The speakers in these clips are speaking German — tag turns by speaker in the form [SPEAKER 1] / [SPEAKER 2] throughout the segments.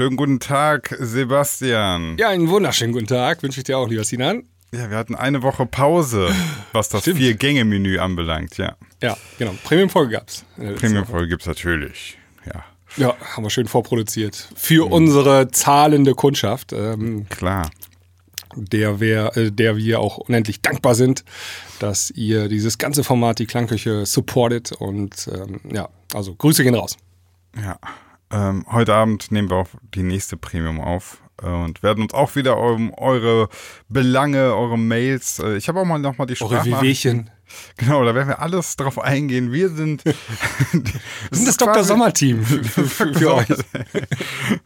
[SPEAKER 1] Schönen guten Tag, Sebastian.
[SPEAKER 2] Ja, einen wunderschönen guten Tag wünsche ich dir auch, lieber Sinan.
[SPEAKER 1] Ja, wir hatten eine Woche Pause, was das Vier-Gänge-Menü anbelangt, ja.
[SPEAKER 2] Ja, genau. Premium-Folge gab's.
[SPEAKER 1] Premium-Folge gibt's natürlich, ja.
[SPEAKER 2] Ja, haben wir schön vorproduziert. Für mhm. unsere zahlende Kundschaft. Ähm,
[SPEAKER 1] Klar.
[SPEAKER 2] Der, wir, äh, der wir auch unendlich dankbar sind, dass ihr dieses ganze Format, die Klangküche, supportet. Und ähm, ja, also Grüße gehen raus.
[SPEAKER 1] Ja, ähm, heute Abend nehmen wir auch die nächste Premium auf und werden uns auch wieder um eure Belange, eure Mails. Äh, ich habe auch mal nochmal die
[SPEAKER 2] Sprache. Eure Wehwehchen.
[SPEAKER 1] Genau, da werden wir alles drauf eingehen. Wir sind, wir
[SPEAKER 2] sind das Dr. Sommer-Team für, für, für euch.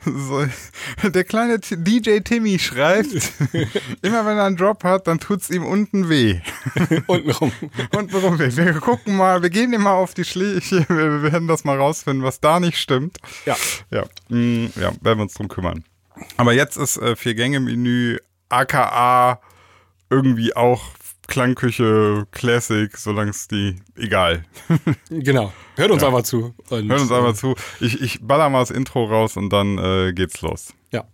[SPEAKER 1] So, der kleine DJ Timmy schreibt, immer wenn er einen Drop hat, dann tut es ihm unten weh.
[SPEAKER 2] Untenrum.
[SPEAKER 1] Untenrum weh. Wir gucken mal, wir gehen immer auf die Schläge, wir werden das mal rausfinden, was da nicht stimmt.
[SPEAKER 2] Ja.
[SPEAKER 1] Ja, mm, ja werden wir uns drum kümmern. Aber jetzt ist äh, Vier-Gänge-Menü aka irgendwie auch Klangküche, Classic, solange es die, egal.
[SPEAKER 2] genau. Hört uns ja. einfach zu.
[SPEAKER 1] Und, Hört uns einfach äh, zu. Ich, ich baller mal das Intro raus und dann äh, geht's los.
[SPEAKER 2] Ja.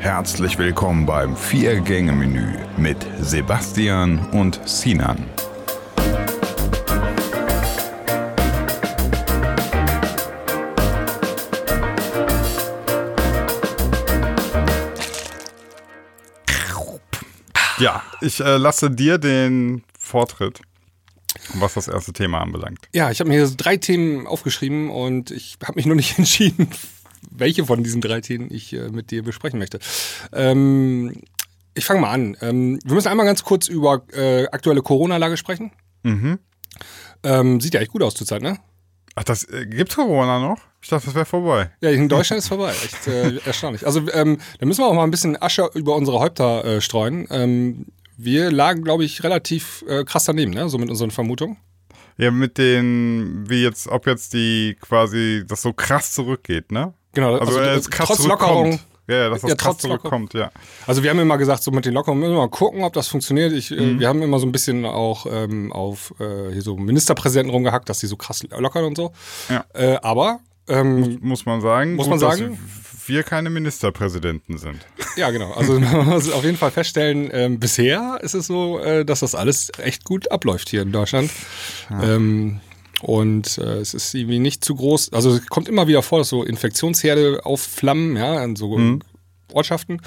[SPEAKER 3] Herzlich willkommen beim Vier-Gänge-Menü mit Sebastian und Sinan.
[SPEAKER 1] Ja, ich äh, lasse dir den Vortritt, was das erste Thema anbelangt.
[SPEAKER 2] Ja, ich habe mir drei Themen aufgeschrieben und ich habe mich noch nicht entschieden, welche von diesen drei Themen ich äh, mit dir besprechen möchte. Ähm, ich fange mal an. Ähm, wir müssen einmal ganz kurz über äh, aktuelle Corona-Lage sprechen.
[SPEAKER 1] Mhm.
[SPEAKER 2] Ähm, sieht ja echt gut aus zurzeit, ne?
[SPEAKER 1] Ach, das äh, gibt Corona noch? Ich dachte, das wäre vorbei.
[SPEAKER 2] Ja, in Deutschland ist vorbei. Echt äh, erstaunlich. Also, ähm, da müssen wir auch mal ein bisschen Asche über unsere Häupter äh, streuen. Ähm, wir lagen, glaube ich, relativ äh, krass daneben, ne? So mit unseren Vermutungen.
[SPEAKER 1] Ja, mit den, wie jetzt, ob jetzt die quasi das so krass zurückgeht, ne?
[SPEAKER 2] Genau, also, also krass trotz Lockerung.
[SPEAKER 1] Ja, dass das ja, krass zurückkommt, ja.
[SPEAKER 2] Also wir haben immer gesagt, so mit den Lockerungen müssen wir mal gucken, ob das funktioniert. Ich, äh, mhm. Wir haben immer so ein bisschen auch ähm, auf äh, hier so Ministerpräsidenten rumgehackt, dass die so krass lockern und so.
[SPEAKER 1] Ja.
[SPEAKER 2] Äh, aber ähm,
[SPEAKER 1] muss, man sagen,
[SPEAKER 2] muss man sagen,
[SPEAKER 1] wir keine Ministerpräsidenten sind.
[SPEAKER 2] Ja, genau. Also man muss auf jeden Fall feststellen, ähm, bisher ist es so, äh, dass das alles echt gut abläuft hier in Deutschland. Ja. Ähm, und äh, es ist irgendwie nicht zu groß. Also es kommt immer wieder vor, dass so Infektionsherde aufflammen, ja, in so mhm. Ortschaften.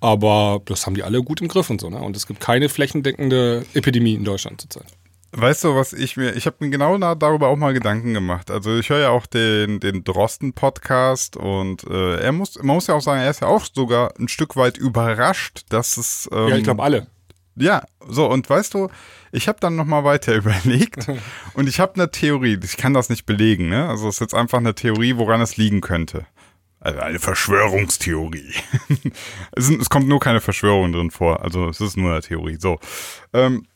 [SPEAKER 2] Aber das haben die alle gut im Griff und so, ne? Und es gibt keine flächendeckende Epidemie in Deutschland zurzeit.
[SPEAKER 1] Weißt du, was ich mir, ich habe mir genau darüber auch mal Gedanken gemacht. Also ich höre ja auch den, den Drosten-Podcast und äh, er muss, man muss ja auch sagen, er ist ja auch sogar ein Stück weit überrascht, dass es.
[SPEAKER 2] Ähm, ja, ich glaube alle.
[SPEAKER 1] Ja, so und weißt du, ich habe dann nochmal weiter überlegt und ich habe eine Theorie. Ich kann das nicht belegen, ne? Also es ist jetzt einfach eine Theorie, woran es liegen könnte. Also eine Verschwörungstheorie. es, es, kommt nur keine Verschwörung drin vor. Also es ist nur eine Theorie. So. Ähm,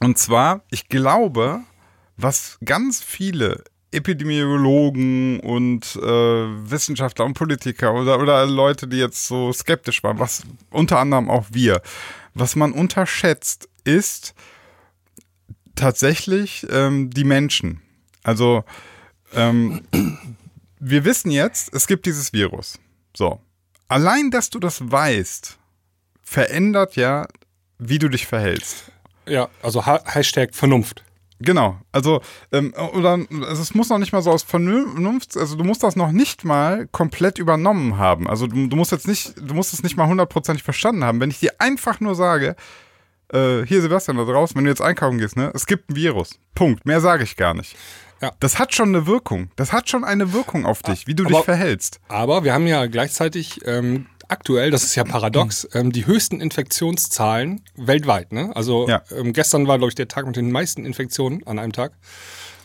[SPEAKER 1] und zwar, ich glaube, was ganz viele Epidemiologen und äh, Wissenschaftler und Politiker oder, oder Leute, die jetzt so skeptisch waren, was unter anderem auch wir, was man unterschätzt, ist tatsächlich ähm, die Menschen. Also ähm, wir wissen jetzt, es gibt dieses Virus. So. Allein, dass du das weißt, verändert ja, wie du dich verhältst.
[SPEAKER 2] Ja, also ha Hashtag Vernunft.
[SPEAKER 1] Genau, also ähm, oder also es muss noch nicht mal so aus Vernunft, also du musst das noch nicht mal komplett übernommen haben. Also du, du musst jetzt nicht, du musst es nicht mal hundertprozentig verstanden haben. Wenn ich dir einfach nur sage, äh, hier Sebastian da draußen, wenn du jetzt einkaufen gehst, ne, es gibt ein Virus. Punkt. Mehr sage ich gar nicht. Ja. Das hat schon eine Wirkung. Das hat schon eine Wirkung auf dich, wie du aber, dich verhältst.
[SPEAKER 2] Aber wir haben ja gleichzeitig ähm, aktuell, das ist ja paradox, mhm. ähm, die höchsten Infektionszahlen weltweit. Ne? Also ja. ähm, gestern war, glaube ich, der Tag mit den meisten Infektionen an einem Tag.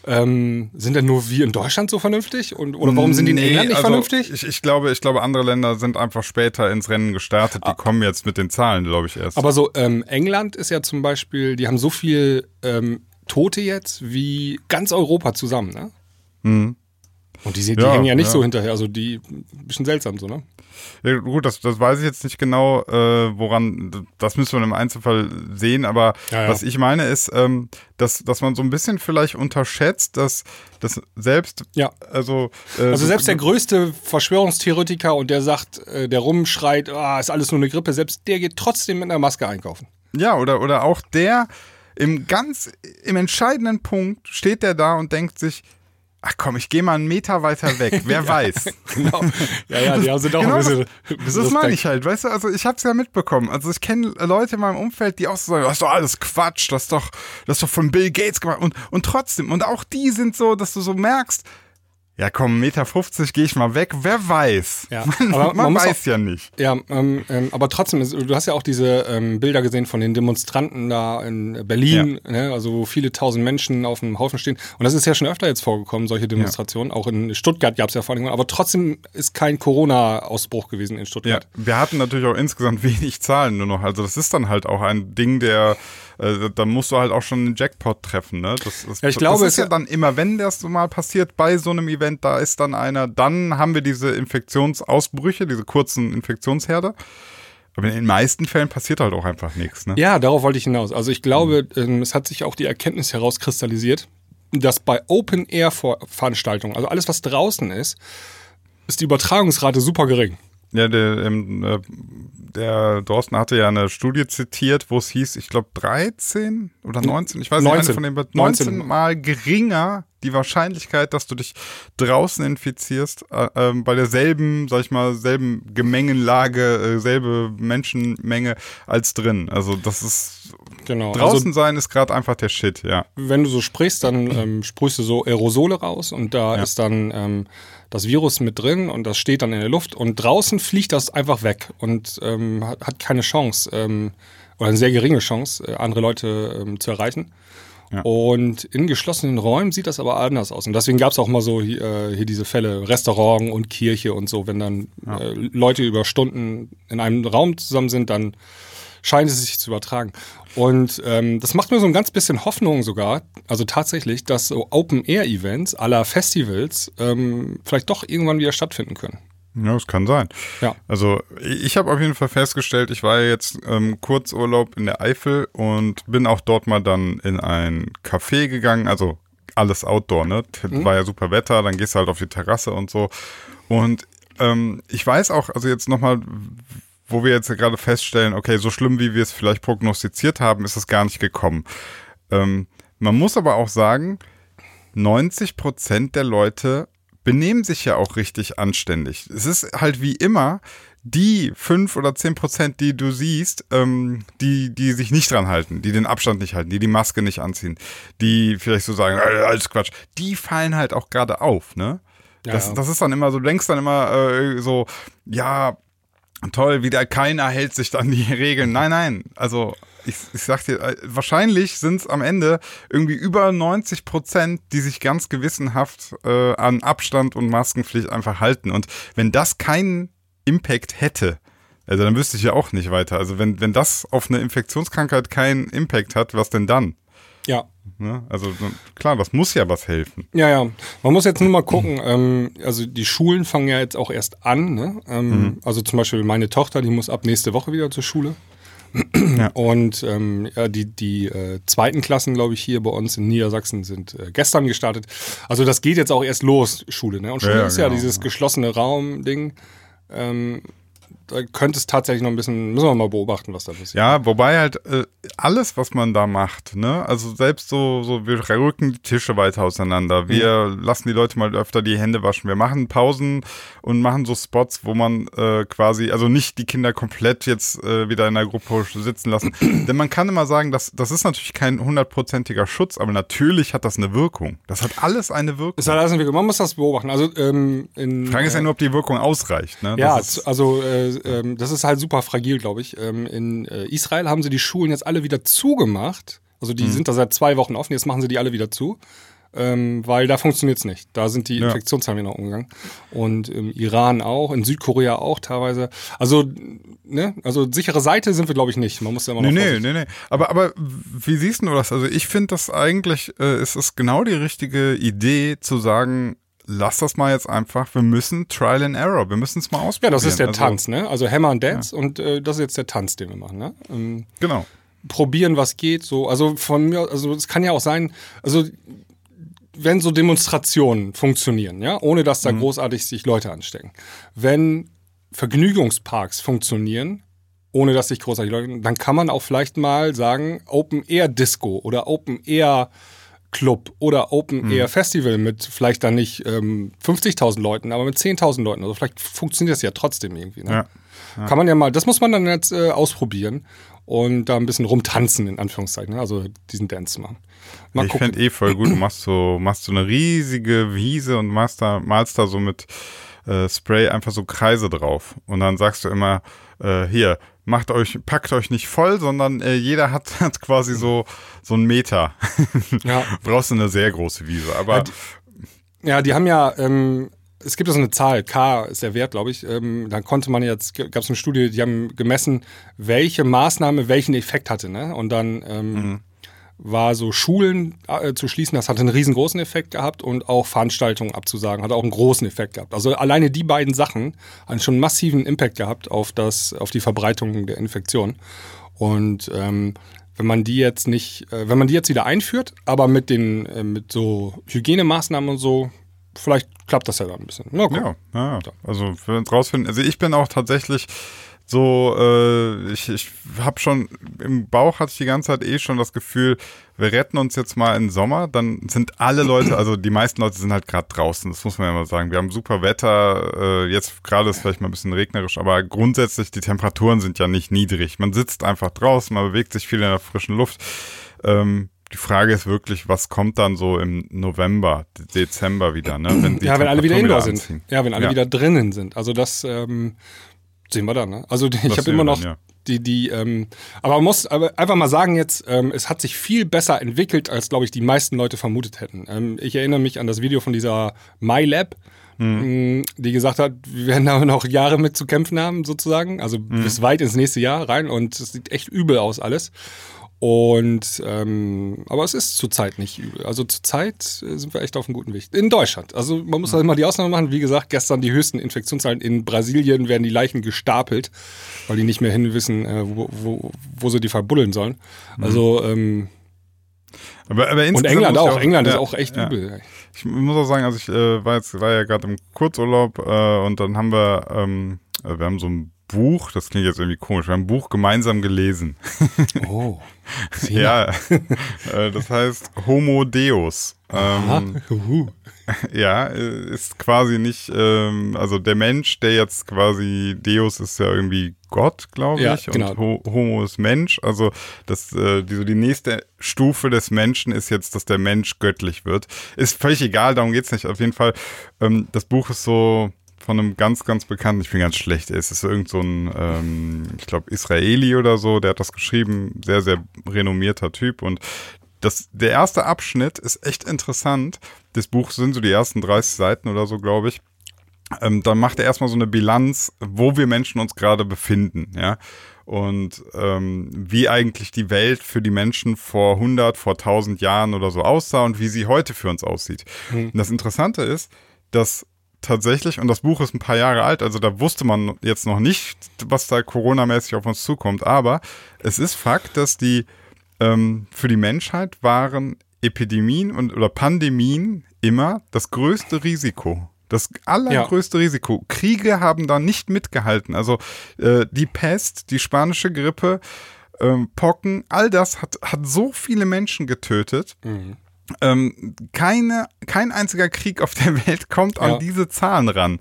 [SPEAKER 2] Ähm, sind denn nur wir in Deutschland so vernünftig? Und, oder warum sind die in nee, England nicht also vernünftig?
[SPEAKER 1] Ich, ich, glaube, ich glaube, andere Länder sind einfach später ins Rennen gestartet. Die ah. kommen jetzt mit den Zahlen, glaube ich, erst.
[SPEAKER 2] Aber so, ähm, England ist ja zum Beispiel, die haben so viel ähm, Tote jetzt wie ganz Europa zusammen, ne?
[SPEAKER 1] Mhm.
[SPEAKER 2] Und die, die
[SPEAKER 1] Ja,
[SPEAKER 2] hängen ja nicht
[SPEAKER 1] ja.
[SPEAKER 2] so hinterher, also die ein bisschen seltsam so, ne?
[SPEAKER 1] Ja, gut, das, das weiß ich jetzt nicht genau, äh, woran, das müssen wir im Einzelfall sehen, aber
[SPEAKER 2] Ja,
[SPEAKER 1] was ich meine ist, ähm, dass, dass man so ein bisschen vielleicht unterschätzt, dass, dass selbst,
[SPEAKER 2] Ja.
[SPEAKER 1] also, äh,
[SPEAKER 2] Also
[SPEAKER 1] so-
[SPEAKER 2] selbst der größte Verschwörungstheoretiker und der sagt, äh, der rumschreit, ah, ist alles nur eine Grippe, selbst der geht trotzdem mit einer Maske einkaufen.
[SPEAKER 1] Ja, oder, oder auch der im ganz, im entscheidenden Punkt steht der da und denkt sich, ach komm, ich gehe mal einen Meter weiter weg, wer weiß.
[SPEAKER 2] Genau. Ja, ja, die sind auch
[SPEAKER 1] Genau
[SPEAKER 2] ein bisschen,
[SPEAKER 1] das,
[SPEAKER 2] ein bisschen
[SPEAKER 1] das meine ich halt, weißt du, also ich hab's ja mitbekommen. Also ich kenne Leute in meinem Umfeld, die auch so sagen, das ist doch alles Quatsch, das ist doch, das ist doch von Bill Gates gemacht. Und, und trotzdem, und auch die sind so, dass du so merkst, ja komm, Meter 50 gehe ich mal weg, wer weiß.
[SPEAKER 2] Ja,
[SPEAKER 1] man
[SPEAKER 2] aber
[SPEAKER 1] man, weiß ja nicht.
[SPEAKER 2] Ja, ähm, ähm, aber trotzdem, du hast ja auch diese ähm, Bilder gesehen von den Demonstranten da in Berlin, ne, also wo viele tausend Menschen auf dem Haufen stehen. Und das ist ja schon öfter jetzt vorgekommen, solche Demonstrationen. Auch in Stuttgart gab es ja vor allem, aber trotzdem ist kein Corona-Ausbruch gewesen in
[SPEAKER 1] Ja,
[SPEAKER 2] Stuttgart.
[SPEAKER 1] wir hatten natürlich auch insgesamt wenig Zahlen nur noch. Also das ist dann halt auch ein Ding, der, äh, da musst du halt auch schon einen Jackpot treffen. Ne? Das, das,
[SPEAKER 2] Ja, ich glaube,
[SPEAKER 1] das ist ja dann immer, wenn das so mal passiert bei so einem Event, da ist dann einer, dann haben wir diese Infektionsausbrüche, diese kurzen Infektionsherde. Aber in den meisten Fällen passiert halt auch einfach nichts. Ne?
[SPEAKER 2] Ja, darauf wollte ich hinaus. Also ich glaube, ähm, es hat sich auch die Erkenntnis herauskristallisiert, dass bei Open-Air-Veranstaltungen, also alles, was draußen ist, ist die Übertragungsrate super gering.
[SPEAKER 1] Ja, der, ähm, äh, der Dorsten hatte ja eine Studie zitiert, wo es hieß, ich glaube 13 oder 19, ich weiß nicht,
[SPEAKER 2] 19.
[SPEAKER 1] eine von den 19,
[SPEAKER 2] 19.
[SPEAKER 1] mal geringer die Wahrscheinlichkeit, dass du dich draußen infizierst, äh, ähm, bei derselben, sag ich mal, selben Gemengenlage, äh, selbe Menschenmenge als drin. Also das ist
[SPEAKER 2] Genau.
[SPEAKER 1] draußen
[SPEAKER 2] Also,
[SPEAKER 1] sein ist gerade einfach der Shit, ja.
[SPEAKER 2] wenn du so sprichst, dann ähm, sprühst du so Aerosole raus und da
[SPEAKER 1] Ja.
[SPEAKER 2] ist dann ähm, das Virus mit drin und das steht dann in der Luft und draußen fliegt das einfach weg und ähm, hat, hat keine Chance ähm, oder eine sehr geringe Chance, äh, andere Leute ähm, zu erreichen.
[SPEAKER 1] Ja.
[SPEAKER 2] Und in geschlossenen Räumen sieht das aber anders aus. Und deswegen gab es auch mal so hier, äh, hier diese Fälle, Restaurant und Kirche und so, wenn dann äh, Leute über Stunden in einem Raum zusammen sind, dann scheint es sich zu übertragen. Und ähm, das macht mir so ein ganz bisschen Hoffnung sogar, also tatsächlich, dass so Open-Air-Events aller Festivals ähm, vielleicht doch irgendwann wieder stattfinden können.
[SPEAKER 1] Ja, das kann sein.
[SPEAKER 2] Ja.
[SPEAKER 1] Also ich habe auf jeden Fall festgestellt, ich war ja jetzt ähm, Kurzurlaub in der Eifel und bin auch dort mal dann in ein Café gegangen, also alles Outdoor, ne? T- War ja super Wetter, dann gehst du halt auf die Terrasse und so. Und ähm, ich weiß auch, also jetzt nochmal, wo wir jetzt gerade feststellen, okay, so schlimm wie wir es vielleicht prognostiziert haben, ist es gar nicht gekommen. Ähm, man muss aber auch sagen, 90 Prozent der Leute benehmen sich ja auch richtig anständig. Es ist halt wie immer, die fünf oder zehn Prozent, die du siehst, ähm, die, die sich nicht dran halten, die den Abstand nicht halten, die die Maske nicht anziehen, die vielleicht so sagen, äh, alles Quatsch, die fallen halt auch gerade auf, ne? Das,
[SPEAKER 2] ja.
[SPEAKER 1] das ist dann immer so, du denkst dann immer äh, so, ja, toll, wieder keiner hält sich dann die Regeln. Nein, nein, also ich, ich sag dir, äh, wahrscheinlich sind es am Ende irgendwie über 90 Prozent, die sich ganz gewissenhaft äh, an Abstand und Maskenpflicht einfach halten. Und wenn das keinen Impact hätte, also dann wüsste ich ja auch nicht weiter. Also wenn, wenn das auf eine Infektionskrankheit keinen Impact hat, was denn dann?
[SPEAKER 2] Ja.
[SPEAKER 1] Ne? Also klar, das muss ja was helfen.
[SPEAKER 2] Ja, ja. Man muss jetzt nur mal gucken, ähm, also die Schulen fangen ja jetzt auch erst an. Ne? Ähm, Also zum Beispiel meine Tochter, die muss ab nächste Woche wieder zur Schule. Und ähm, ja, die, die äh, zweiten Klassen, glaube ich, hier bei uns in Niedersachsen sind äh, gestern gestartet. Also das geht jetzt auch erst los, Schule. Ne? Und Schule
[SPEAKER 1] Ja, ja,
[SPEAKER 2] ist ja
[SPEAKER 1] genau.
[SPEAKER 2] dieses geschlossene Raum-Ding. Ähm, da könnte es tatsächlich noch ein bisschen, müssen wir mal beobachten, was da passiert.
[SPEAKER 1] Ja, wobei halt äh, alles, was man da macht, ne, also selbst so, so, wir rücken die Tische weiter auseinander, wir lassen die Leute mal öfter die Hände waschen, wir machen Pausen und machen so Spots, wo man äh, quasi, also nicht die Kinder komplett jetzt äh, wieder in der Gruppe sitzen lassen. Denn man kann immer sagen, dass, das ist natürlich kein hundertprozentiger Schutz, aber natürlich hat das eine Wirkung. Das hat alles eine Wirkung.
[SPEAKER 2] Ist halt alles entwickelt. Man muss das beobachten. Also ähm, in,
[SPEAKER 1] Die Frage ist ja
[SPEAKER 2] äh,
[SPEAKER 1] nur, ob die Wirkung ausreicht. Ne?
[SPEAKER 2] Ja,
[SPEAKER 1] ist,
[SPEAKER 2] also äh, ähm, das ist halt super fragil, glaube ich. Ähm, in äh, Israel haben sie die Schulen jetzt alle wieder zugemacht. Also
[SPEAKER 1] Mhm.
[SPEAKER 2] die sind da seit zwei Wochen offen, jetzt machen sie die alle wieder zu. Ähm, weil da funktioniert es nicht. Da sind die
[SPEAKER 1] Ja.
[SPEAKER 2] Infektionszahlen wieder umgegangen. Und im Iran auch, in Südkorea auch teilweise. Also, ne, also sichere Seite sind wir, glaube ich, nicht. Man muss ja immer noch.
[SPEAKER 1] Nee, nee,
[SPEAKER 2] vorsichtig-
[SPEAKER 1] nee, nee. Aber, aber wie siehst du das? Also ich finde das eigentlich, äh, es ist genau die richtige Idee zu sagen, lass das mal jetzt einfach, wir müssen Trial and Error, wir müssen es mal ausprobieren.
[SPEAKER 2] Ja, das ist der
[SPEAKER 1] Also,
[SPEAKER 2] Tanz, ne? Also Hammer and Dance und äh, das ist jetzt der Tanz, den wir machen, ne? Ähm,
[SPEAKER 1] Genau.
[SPEAKER 2] probieren, was geht. So, also von mir, also es kann ja auch sein, also wenn so Demonstrationen funktionieren, ja, ohne dass da großartig sich Leute anstecken. Wenn Vergnügungsparks funktionieren, ohne dass sich großartig Leute, dann kann man auch vielleicht mal sagen, Open Air Disco oder Open Air Club oder Open Air Festival mit vielleicht dann nicht ähm, 50.000 Leuten, aber mit 10.000 Leuten. Also vielleicht funktioniert das ja trotzdem irgendwie. Ne?
[SPEAKER 1] Ja.
[SPEAKER 2] Kann man ja mal, das muss man dann jetzt äh, ausprobieren und da ein bisschen rumtanzen, in Anführungszeichen, ne? also diesen Dance machen. Mal
[SPEAKER 1] ich fände eh voll gut, du machst so, machst so eine riesige Wiese und machst da, malst da so mit äh, Spray einfach so Kreise drauf. Und dann sagst du immer, äh, hier, macht euch, packt euch nicht voll, sondern äh, jeder hat, hat quasi so, so einen Meter.
[SPEAKER 2] Ja.
[SPEAKER 1] Brauchst du eine sehr große Wiese. Aber
[SPEAKER 2] Ja, die haben ja, ähm, es gibt ja so eine Zahl, K ist der Wert, glaube ich. Ähm, da konnte man jetzt, gab es eine Studie, die haben gemessen, welche Maßnahme welchen Effekt hatte. Ne? Und dann ähm, war so Schulen äh, zu schließen, das hatte einen riesengroßen Effekt gehabt und auch Veranstaltungen abzusagen, hat auch einen großen Effekt gehabt. Also alleine die beiden Sachen haben schon einen massiven Impact gehabt auf, das, auf die Verbreitung der Infektion. Und ähm, wenn man die jetzt nicht, äh, wenn man die jetzt wieder einführt, aber mit den, äh, mit so Hygienemaßnahmen und so, vielleicht klappt das ja dann ein bisschen. Na.
[SPEAKER 1] Ja, ja. also wir uns rausfinden. Also ich bin auch tatsächlich so, äh, ich, ich habe schon, im Bauch hatte ich die ganze Zeit eh schon das Gefühl, wir retten uns jetzt mal im Sommer, dann sind alle Leute, also die meisten Leute sind halt gerade draußen, das muss man ja mal sagen. Wir haben super Wetter, äh, jetzt gerade ist vielleicht mal ein bisschen regnerisch, aber grundsätzlich die Temperaturen sind ja nicht niedrig. Man sitzt einfach draußen, man bewegt sich viel in der frischen Luft. Ähm, die Frage ist wirklich, was kommt dann so im November, Dezember wieder, ne? Wenn
[SPEAKER 2] ja, wenn alle wieder indoor sind.
[SPEAKER 1] anziehen.
[SPEAKER 2] Ja, wenn alle
[SPEAKER 1] Ja.
[SPEAKER 2] wieder drinnen sind. Also das ähm, sehen wir dann. Ne? Also ich habe immer noch
[SPEAKER 1] dann, ja.
[SPEAKER 2] die, die, ähm, aber man muss aber einfach mal sagen jetzt, ähm, es hat sich viel besser entwickelt, als glaube ich die meisten Leute vermutet hätten. Ähm, ich erinnere mich an das Video von dieser MyLab,
[SPEAKER 1] Hm.
[SPEAKER 2] mh, die gesagt hat, wir werden da noch Jahre mit zu kämpfen haben, sozusagen. Also
[SPEAKER 1] Hm.
[SPEAKER 2] bis weit ins nächste Jahr rein und es sieht echt übel aus alles. Und ähm, aber es ist zurzeit nicht übel. Also zurzeit äh, sind wir echt auf einem guten Weg. In Deutschland. Also man muss da immer die Ausnahme machen. Wie gesagt, gestern die höchsten Infektionszahlen in Brasilien werden die Leichen gestapelt, weil die nicht mehr hin wissen, äh, wo, wo, wo sie die verbuddeln sollen. Also ähm,
[SPEAKER 1] Aber, aber
[SPEAKER 2] und England
[SPEAKER 1] ich
[SPEAKER 2] auch. England
[SPEAKER 1] ja,
[SPEAKER 2] ist auch echt
[SPEAKER 1] ja.
[SPEAKER 2] übel.
[SPEAKER 1] Ich muss auch sagen, also ich äh, war jetzt war ja gerade im Kurzurlaub äh, und dann haben wir ähm, äh, wir haben so ein Buch, das klingt jetzt irgendwie komisch, wir haben ein Buch gemeinsam gelesen.
[SPEAKER 2] Oh.
[SPEAKER 1] ja, äh, das heißt Homo Deus. Ähm, ja, äh, ist quasi nicht, ähm, also der Mensch, der jetzt quasi Deus ist ja irgendwie Gott, glaube
[SPEAKER 2] Ja,
[SPEAKER 1] ich,
[SPEAKER 2] genau.
[SPEAKER 1] und Ho Homo ist Mensch. Also das, äh, die, so die nächste Stufe des Menschen ist jetzt, dass der Mensch göttlich wird. Ist völlig egal, darum geht's nicht. Auf jeden Fall, ähm, das Buch ist so von einem ganz, ganz bekannten, ich bin ganz schlecht, es ist irgend so ein, ähm, ich glaube, Israeli oder so, der hat das geschrieben, sehr, sehr renommierter Typ und das, der erste Abschnitt ist echt interessant. Das Buch sind so die ersten 30 Seiten oder so, glaube ich. Ähm, dann macht er erstmal so eine Bilanz, wo wir Menschen uns gerade befinden, ja. Und ähm, wie eigentlich die Welt für die Menschen vor 100, vor 1000 Jahren oder so aussah und wie sie heute für uns aussieht. Und das Interessante ist, dass tatsächlich, und das Buch ist ein paar Jahre alt, also da wusste man jetzt noch nicht, was da Corona-mäßig auf uns zukommt, aber es ist Fakt, dass die ähm, für die Menschheit waren Epidemien und oder Pandemien immer das größte Risiko. Das allergrößte Risiko. Kriege haben da nicht mitgehalten. Also äh, die Pest, die spanische Grippe, ähm, Pocken, all das hat, hat so viele Menschen getötet. Ähm, keine, kein einziger Krieg auf der Welt kommt an
[SPEAKER 2] Ja.
[SPEAKER 1] diese Zahlen ran.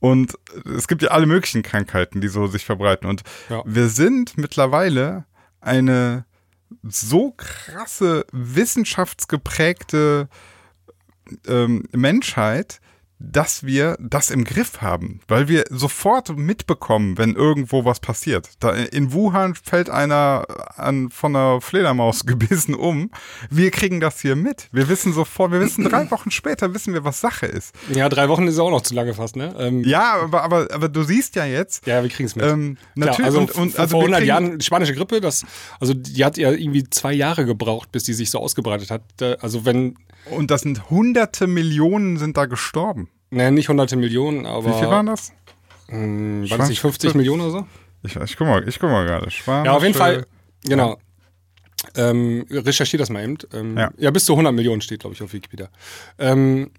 [SPEAKER 1] Und es gibt ja alle möglichen Krankheiten, die so sich verbreiten. Und
[SPEAKER 2] Ja.
[SPEAKER 1] wir sind mittlerweile eine so krasse wissenschaftsgeprägte ähm, Menschheit, dass wir das im Griff haben, weil wir sofort mitbekommen, wenn irgendwo was passiert. Da in Wuhan fällt einer an, von einer Fledermaus gebissen um. Wir kriegen das hier mit. Wir wissen sofort, wir wissen drei Wochen später, wissen wir, was Sache ist.
[SPEAKER 2] Ja, drei Wochen ist auch noch zu lange fast, ne? Ähm,
[SPEAKER 1] ja, aber, aber, aber du siehst ja jetzt.
[SPEAKER 2] Ja, wir kriegen es mit.
[SPEAKER 1] Ähm, natürlich,
[SPEAKER 2] Klar, also,
[SPEAKER 1] und, und, also
[SPEAKER 2] vor
[SPEAKER 1] wir
[SPEAKER 2] 100
[SPEAKER 1] kriegen-
[SPEAKER 2] Jahren, die spanische Grippe, das, also die hat ja irgendwie zwei Jahre gebraucht, bis die sich so ausgebreitet hat. Also wenn,
[SPEAKER 1] Und das sind hunderte Millionen sind da gestorben.
[SPEAKER 2] Ne, nicht hunderte Millionen, aber.
[SPEAKER 1] Wie viel waren das?
[SPEAKER 2] Hm, waren das nicht 50 Millionen oder so?
[SPEAKER 1] Ich, ich guck mal, ich guck mal gerade.
[SPEAKER 2] Ja, auf jeden Fall. Genau. Ähm, recherchier das mal eben. Ähm,
[SPEAKER 1] Ja.
[SPEAKER 2] ja. bis zu 100 Millionen steht, glaube ich, auf Wikipedia. Ähm,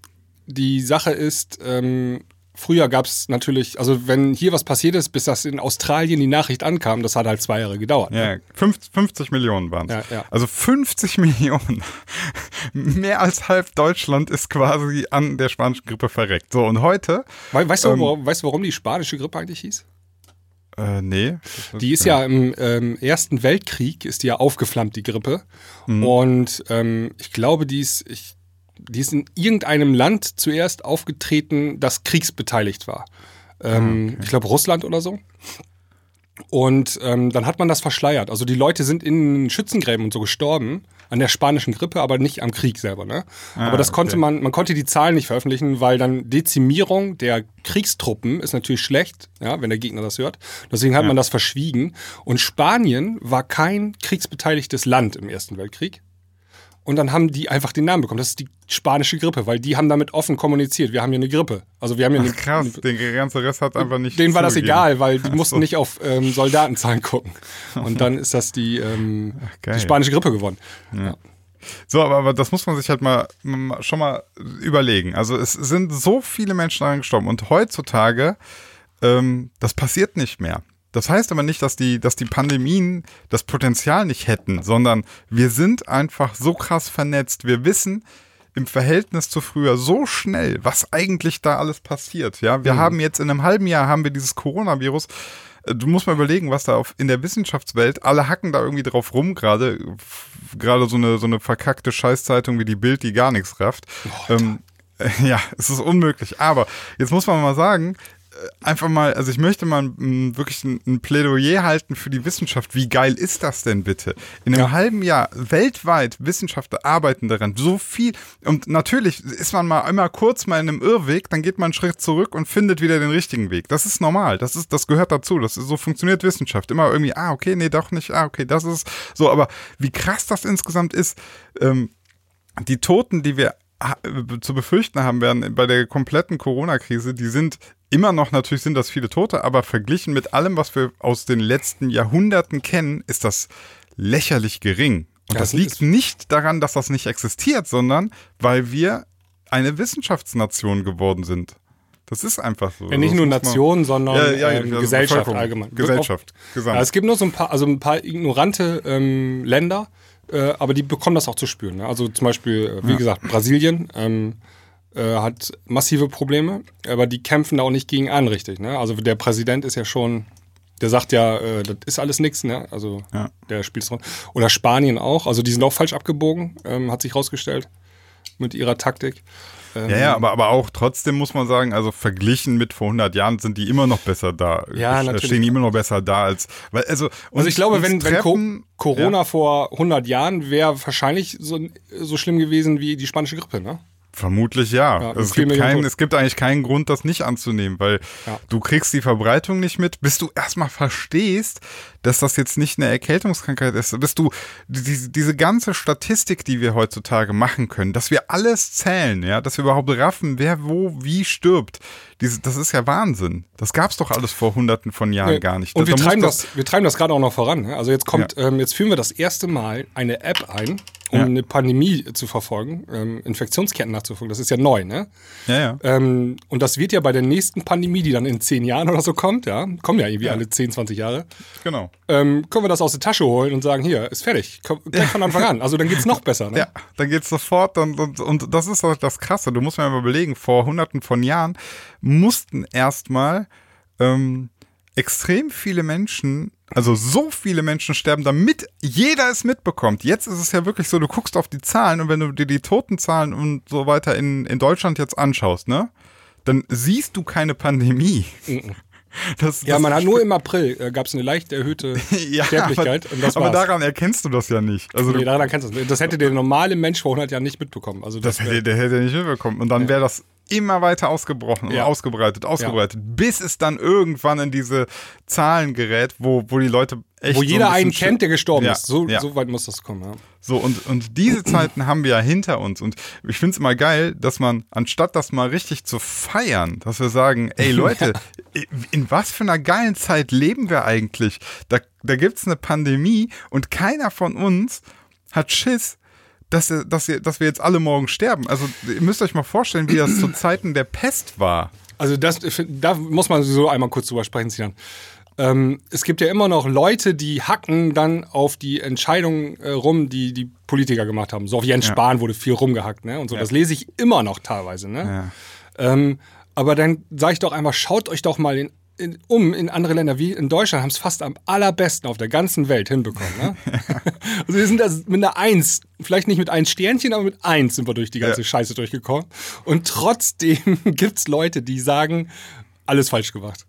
[SPEAKER 2] die Sache ist, ähm, früher gab es natürlich, also wenn hier was passiert ist, bis das in Australien die Nachricht ankam, das hat halt zwei Jahre gedauert. ne?
[SPEAKER 1] Ja, 50, 50 Millionen waren es.
[SPEAKER 2] Ja, ja.
[SPEAKER 1] Also 50 Millionen. Mehr als halb Deutschland ist quasi an der spanischen Grippe verreckt. So, und heute,
[SPEAKER 2] We weißt, du,
[SPEAKER 1] Ähm,
[SPEAKER 2] warum, weißt du, warum die spanische Grippe eigentlich hieß?
[SPEAKER 1] äh, nee.
[SPEAKER 2] Die ist ja im ähm, Ersten Weltkrieg, ist die ja aufgeflammt, die Grippe.
[SPEAKER 1] Mhm.
[SPEAKER 2] Und ähm, ich glaube, die ist, ich, die ist in irgendeinem Land zuerst aufgetreten, das kriegsbeteiligt war. Ähm, Ich glaube, Russland oder so. Und ähm, dann hat man das verschleiert. Also die Leute sind in Schützengräben und so gestorben an der spanischen Grippe, aber nicht am Krieg selber. Ne? aber das konnte
[SPEAKER 1] okay.
[SPEAKER 2] man, man konnte die Zahlen nicht veröffentlichen, weil dann Dezimierung der Kriegstruppen ist natürlich schlecht, ja, wenn der Gegner das hört. Deswegen hat man das verschwiegen. Und Spanien war kein kriegsbeteiligtes Land im Ersten Weltkrieg. Und dann haben die einfach den Namen bekommen. Das ist die spanische Grippe, weil die haben damit offen kommuniziert. Wir haben hier eine Grippe. Also wir haben hier eine,
[SPEAKER 1] Krass, den ganzen Rest hat einfach nicht.
[SPEAKER 2] denen war das egal, weil die mussten
[SPEAKER 1] so.
[SPEAKER 2] nicht auf ähm, Soldatenzahlen gucken. Und dann ist das die, ähm,
[SPEAKER 1] geil.
[SPEAKER 2] die spanische Grippe geworden.
[SPEAKER 1] So, aber, aber das muss man sich halt mal, mal schon mal überlegen. Also es sind so viele Menschen daran gestorben und heutzutage, ähm, das passiert nicht mehr. Das heißt aber nicht, dass die, dass die Pandemien das Potenzial nicht hätten, sondern wir sind einfach so krass vernetzt. Wir wissen im Verhältnis zu früher so schnell, was eigentlich da alles passiert. Ja, wir haben jetzt in einem halben Jahr haben wir dieses Coronavirus. Äh, Du musst mal überlegen, was da auf, in der Wissenschaftswelt, alle hacken da irgendwie drauf rum gerade, gerade so eine, so eine verkackte Scheißzeitung wie die Bild, die gar nichts rafft. ähm, äh, ja, es ist unmöglich. Aber jetzt muss man mal sagen, einfach mal, also ich möchte mal wirklich ein, ein Plädoyer halten für die Wissenschaft. Wie geil ist das denn bitte? In einem
[SPEAKER 2] Ja.
[SPEAKER 1] halben Jahr weltweit Wissenschaftler arbeiten daran. So viel. Und natürlich ist man mal einmal kurz mal in einem Irrweg, dann geht man einen Schritt zurück und findet wieder den richtigen Weg. Das ist normal. Das ist, das gehört dazu. Das ist, so funktioniert Wissenschaft. Immer irgendwie, ah, okay, nee, doch nicht, ah, okay, das ist so. Aber wie krass das insgesamt ist, ähm, die Toten, die wir ha- zu befürchten haben werden bei der kompletten Corona-Krise, die sind immer noch, natürlich sind das viele Tote, aber verglichen mit allem, was wir aus den letzten Jahrhunderten kennen, ist das lächerlich gering. Und das
[SPEAKER 2] es
[SPEAKER 1] liegt nicht daran, dass das nicht existiert, sondern weil wir eine Wissenschaftsnation geworden sind. Das ist einfach so.
[SPEAKER 2] Ja, nicht
[SPEAKER 1] Das
[SPEAKER 2] nur Nation, sondern
[SPEAKER 1] Ja, ja,
[SPEAKER 2] ähm,
[SPEAKER 1] also
[SPEAKER 2] Gesellschaft allgemein.
[SPEAKER 1] Gesellschaft, gesamt.
[SPEAKER 2] Ja, es gibt nur so ein paar, also ein paar ignorante ähm, Länder, äh, aber die bekommen das auch zu spüren. Ne? Also zum Beispiel, äh, wie gesagt, Brasilien ähm, äh, hat massive Probleme, aber die kämpfen da auch nicht gegen an, richtig. Ne? Also der Präsident ist ja schon, der sagt ja, äh, das ist alles nichts, ne? Also
[SPEAKER 1] Ja.
[SPEAKER 2] der spielt dran. Oder Spanien auch, also die sind auch falsch abgebogen, ähm, hat sich rausgestellt mit ihrer Taktik. Ähm,
[SPEAKER 1] Ja, ja, aber, aber auch trotzdem muss man sagen, also verglichen mit vor 100 Jahren sind die immer noch besser da.
[SPEAKER 2] Ja,
[SPEAKER 1] Äh,
[SPEAKER 2] natürlich.
[SPEAKER 1] Stehen die immer noch besser da als, weil, also,
[SPEAKER 2] Also ich glaube, wenn, wenn Co
[SPEAKER 1] treffen-
[SPEAKER 2] Corona
[SPEAKER 1] ja,
[SPEAKER 2] vor 100 Jahren wäre wahrscheinlich so, so schlimm gewesen wie die spanische Grippe, ne?
[SPEAKER 1] Vermutlich ja.
[SPEAKER 2] Ja,
[SPEAKER 1] also es, gibt
[SPEAKER 2] Tote.
[SPEAKER 1] es gibt eigentlich keinen Grund, das nicht anzunehmen, weil
[SPEAKER 2] Ja.
[SPEAKER 1] du kriegst die Verbreitung nicht mit, bis du erstmal verstehst, dass das jetzt nicht eine Erkältungskrankheit ist, bis du die, diese ganze Statistik, die wir heutzutage machen können, dass wir alles zählen, ja, dass wir überhaupt raffen, wer wo wie stirbt. Diese, das ist ja Wahnsinn. Das gab's doch alles vor hunderten von Jahren gar nicht.
[SPEAKER 2] Und wir
[SPEAKER 1] Da muss
[SPEAKER 2] treiben, das, wir treiben das gerade auch noch voran. Also jetzt kommt,
[SPEAKER 1] Ja.
[SPEAKER 2] ähm, jetzt führen wir das erste Mal eine App ein, um
[SPEAKER 1] Ja.
[SPEAKER 2] eine Pandemie zu verfolgen, ähm, Infektionsketten nachzufolgen. Das ist ja neu, ne?
[SPEAKER 1] Ja, ja.
[SPEAKER 2] Ähm, und das wird ja bei der nächsten Pandemie, die dann in zehn Jahren oder so kommt, ja, kommen ja irgendwie alle 10, 20 Jahre,
[SPEAKER 1] Genau.
[SPEAKER 2] ähm, können wir das aus der Tasche holen und sagen, hier, ist fertig. Komm, gleich von Anfang an. Also dann geht's noch besser, ne?
[SPEAKER 1] Ja, dann geht's sofort und, und, und das ist auch das Krasse. Du musst mir mal überlegen, vor hunderten von Jahren mussten erstmal ähm, extrem viele Menschen, also so viele Menschen sterben, damit jeder es mitbekommt. Jetzt ist es ja wirklich so, du guckst auf die Zahlen und wenn du dir die Totenzahlen und so weiter in, in Deutschland jetzt anschaust, ne? dann siehst du keine Pandemie.
[SPEAKER 2] Das, ja, man hat nur im April äh, gab es eine leicht erhöhte ja, Sterblichkeit.
[SPEAKER 1] Aber, aber daran erkennst du das ja nicht.
[SPEAKER 2] Also nee, daran erkennst du das. Das hätte der normale Mensch vor 100 Jahren nicht mitbekommen. Also
[SPEAKER 1] das, das hätte, der hätte nicht mitbekommen. Und dann ja. wäre das immer weiter ausgebrochen und ja. ausgebreitet, ausgebreitet, ja. bis es dann irgendwann in diese Zahlen gerät, wo, wo die Leute echt.
[SPEAKER 2] Wo jeder so ein einen kennt, der gestorben ja. ist. So, so, weit muss das kommen, ja.
[SPEAKER 1] So, und, und diese Zeiten haben wir ja hinter uns. Und ich finde es immer geil, dass man, anstatt das mal richtig zu feiern, dass wir sagen, ey Leute, in was für einer geilen Zeit leben wir eigentlich? Da, da gibt es eine Pandemie und keiner von uns hat Schiss, dass, dass, dass wir jetzt alle morgen sterben. Also ihr müsst euch mal vorstellen, wie das zu Zeiten der Pest war.
[SPEAKER 2] Also das, da muss man so einmal kurz drüber sprechen, Sinan. Ähm, es gibt ja immer noch Leute, die hacken dann auf die Entscheidungen äh, rum, die die Politiker gemacht haben. So auf Jens ja. Spahn wurde viel rumgehackt, ne? Und so. Ja. Das lese ich immer noch teilweise, ne? Ja. Ähm, aber dann sage ich doch einmal, schaut euch doch mal in in, um in andere Länder wie in Deutschland haben es fast am allerbesten auf der ganzen Welt hinbekommen. Ne? also wir sind da mit einer Eins, vielleicht nicht mit ein Sternchen, aber mit Eins sind wir durch die ganze ja. Scheiße durchgekommen. Und trotzdem gibt es Leute, die sagen, alles falsch gemacht.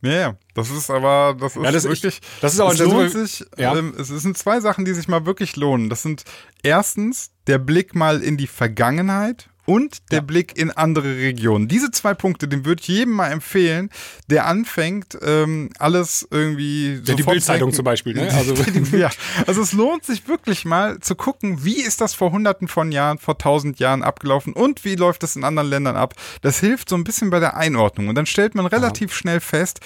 [SPEAKER 1] Ja, ja, das ist aber, das ist, ja, das wirklich, ich,
[SPEAKER 2] das ist aber,
[SPEAKER 1] es lohnt sich, ja. ähm, es sind zwei Sachen, die sich mal wirklich lohnen. Das sind erstens der Blick mal in die Vergangenheit und der ja. Blick in andere Regionen. Diese zwei Punkte, den würde ich jedem mal empfehlen, der anfängt, ähm, alles irgendwie.
[SPEAKER 2] Ja, die Bildzeitung zum Beispiel, ne?
[SPEAKER 1] Also, ja. also es lohnt sich wirklich mal zu gucken, wie ist das vor hunderten von Jahren, vor tausend Jahren abgelaufen und wie läuft das in anderen Ländern ab. Das hilft so ein bisschen bei der Einordnung. Und dann stellt man relativ ja. schnell fest,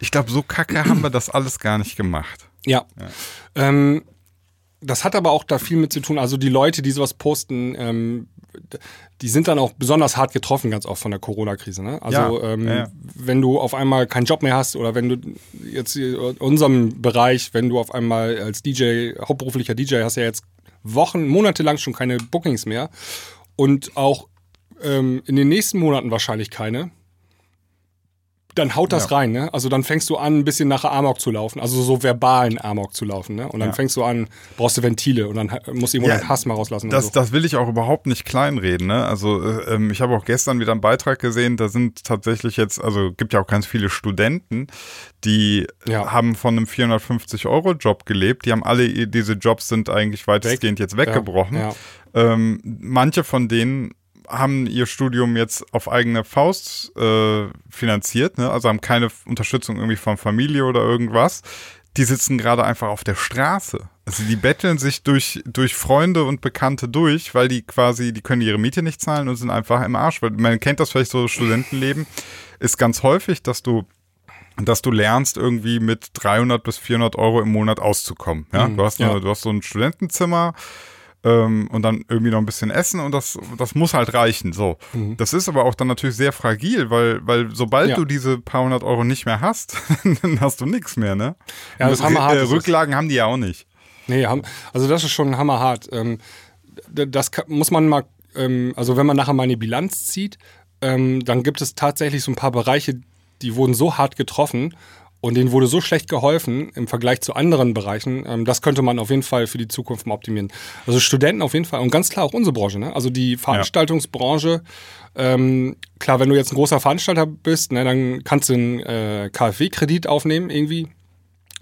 [SPEAKER 1] ich glaube, so kacke haben wir das alles gar nicht gemacht.
[SPEAKER 2] Ja. ja. Ähm, das hat aber auch da viel mit zu tun. Also die Leute, die sowas posten, ähm, die sind dann auch besonders hart getroffen, ganz oft von der Corona-Krise. Ne? Also ja, ähm, ja. wenn du auf einmal keinen Job mehr hast oder wenn du jetzt in unserem Bereich, wenn du auf einmal als DJ, hauptberuflicher DJ hast ja jetzt Wochen, Monate lang schon keine Bookings mehr und auch ähm, in den nächsten Monaten wahrscheinlich keine dann haut das ja. rein, ne? Also dann fängst du an, ein bisschen nach Amok zu laufen, also so verbalen Amok zu laufen, ne? Und dann ja. fängst du an, brauchst du Ventile und dann muss irgendwo ja, dein Hass mal rauslassen.
[SPEAKER 1] Das,
[SPEAKER 2] so.
[SPEAKER 1] das will ich auch überhaupt nicht kleinreden, ne? Also äh, ähm, ich habe auch gestern wieder einen Beitrag gesehen, da sind tatsächlich jetzt, also gibt ja auch ganz viele Studenten, die haben von einem 450-Euro-Job gelebt, die haben alle, diese Jobs sind eigentlich weitestgehend Weg. jetzt weggebrochen. Ähm, manche von denen haben ihr Studium jetzt auf eigene Faust äh, finanziert, ne? also haben keine Unterstützung irgendwie von Familie oder irgendwas. Die sitzen gerade einfach auf der Straße. Also die betteln sich durch, durch Freunde und Bekannte durch, weil die quasi, die können ihre Miete nicht zahlen und sind einfach im Arsch. Weil man kennt das vielleicht so Studentenleben, ist ganz häufig, dass du dass du lernst, irgendwie mit 300 bis 400 Euro im Monat auszukommen. Ja? Mhm, du, hast eine, ja. du hast so ein Studentenzimmer, ähm, und dann irgendwie noch ein bisschen essen und das, das muss halt reichen. So. Mhm. Das ist aber auch dann natürlich sehr fragil, weil, weil sobald ja. du diese paar hundert Euro nicht mehr hast, dann hast du nichts mehr, ne?
[SPEAKER 2] Ja, das, das hammerhart. Äh,
[SPEAKER 1] Rücklagen haben die ja auch nicht.
[SPEAKER 2] Nee, also das ist schon hammerhart. Ähm, das muss man mal, ähm, also wenn man nachher mal eine Bilanz zieht, ähm, dann gibt es tatsächlich so ein paar Bereiche, die wurden so hart getroffen und denen wurde so schlecht geholfen im Vergleich zu anderen Bereichen. Ähm, das könnte man auf jeden Fall für die Zukunft mal optimieren. Also Studenten auf jeden Fall und ganz klar auch unsere Branche. Ne? Also die Veranstaltungsbranche. Ähm, klar, wenn du jetzt ein großer Veranstalter bist, ne, dann kannst du einen äh, KfW-Kredit aufnehmen irgendwie.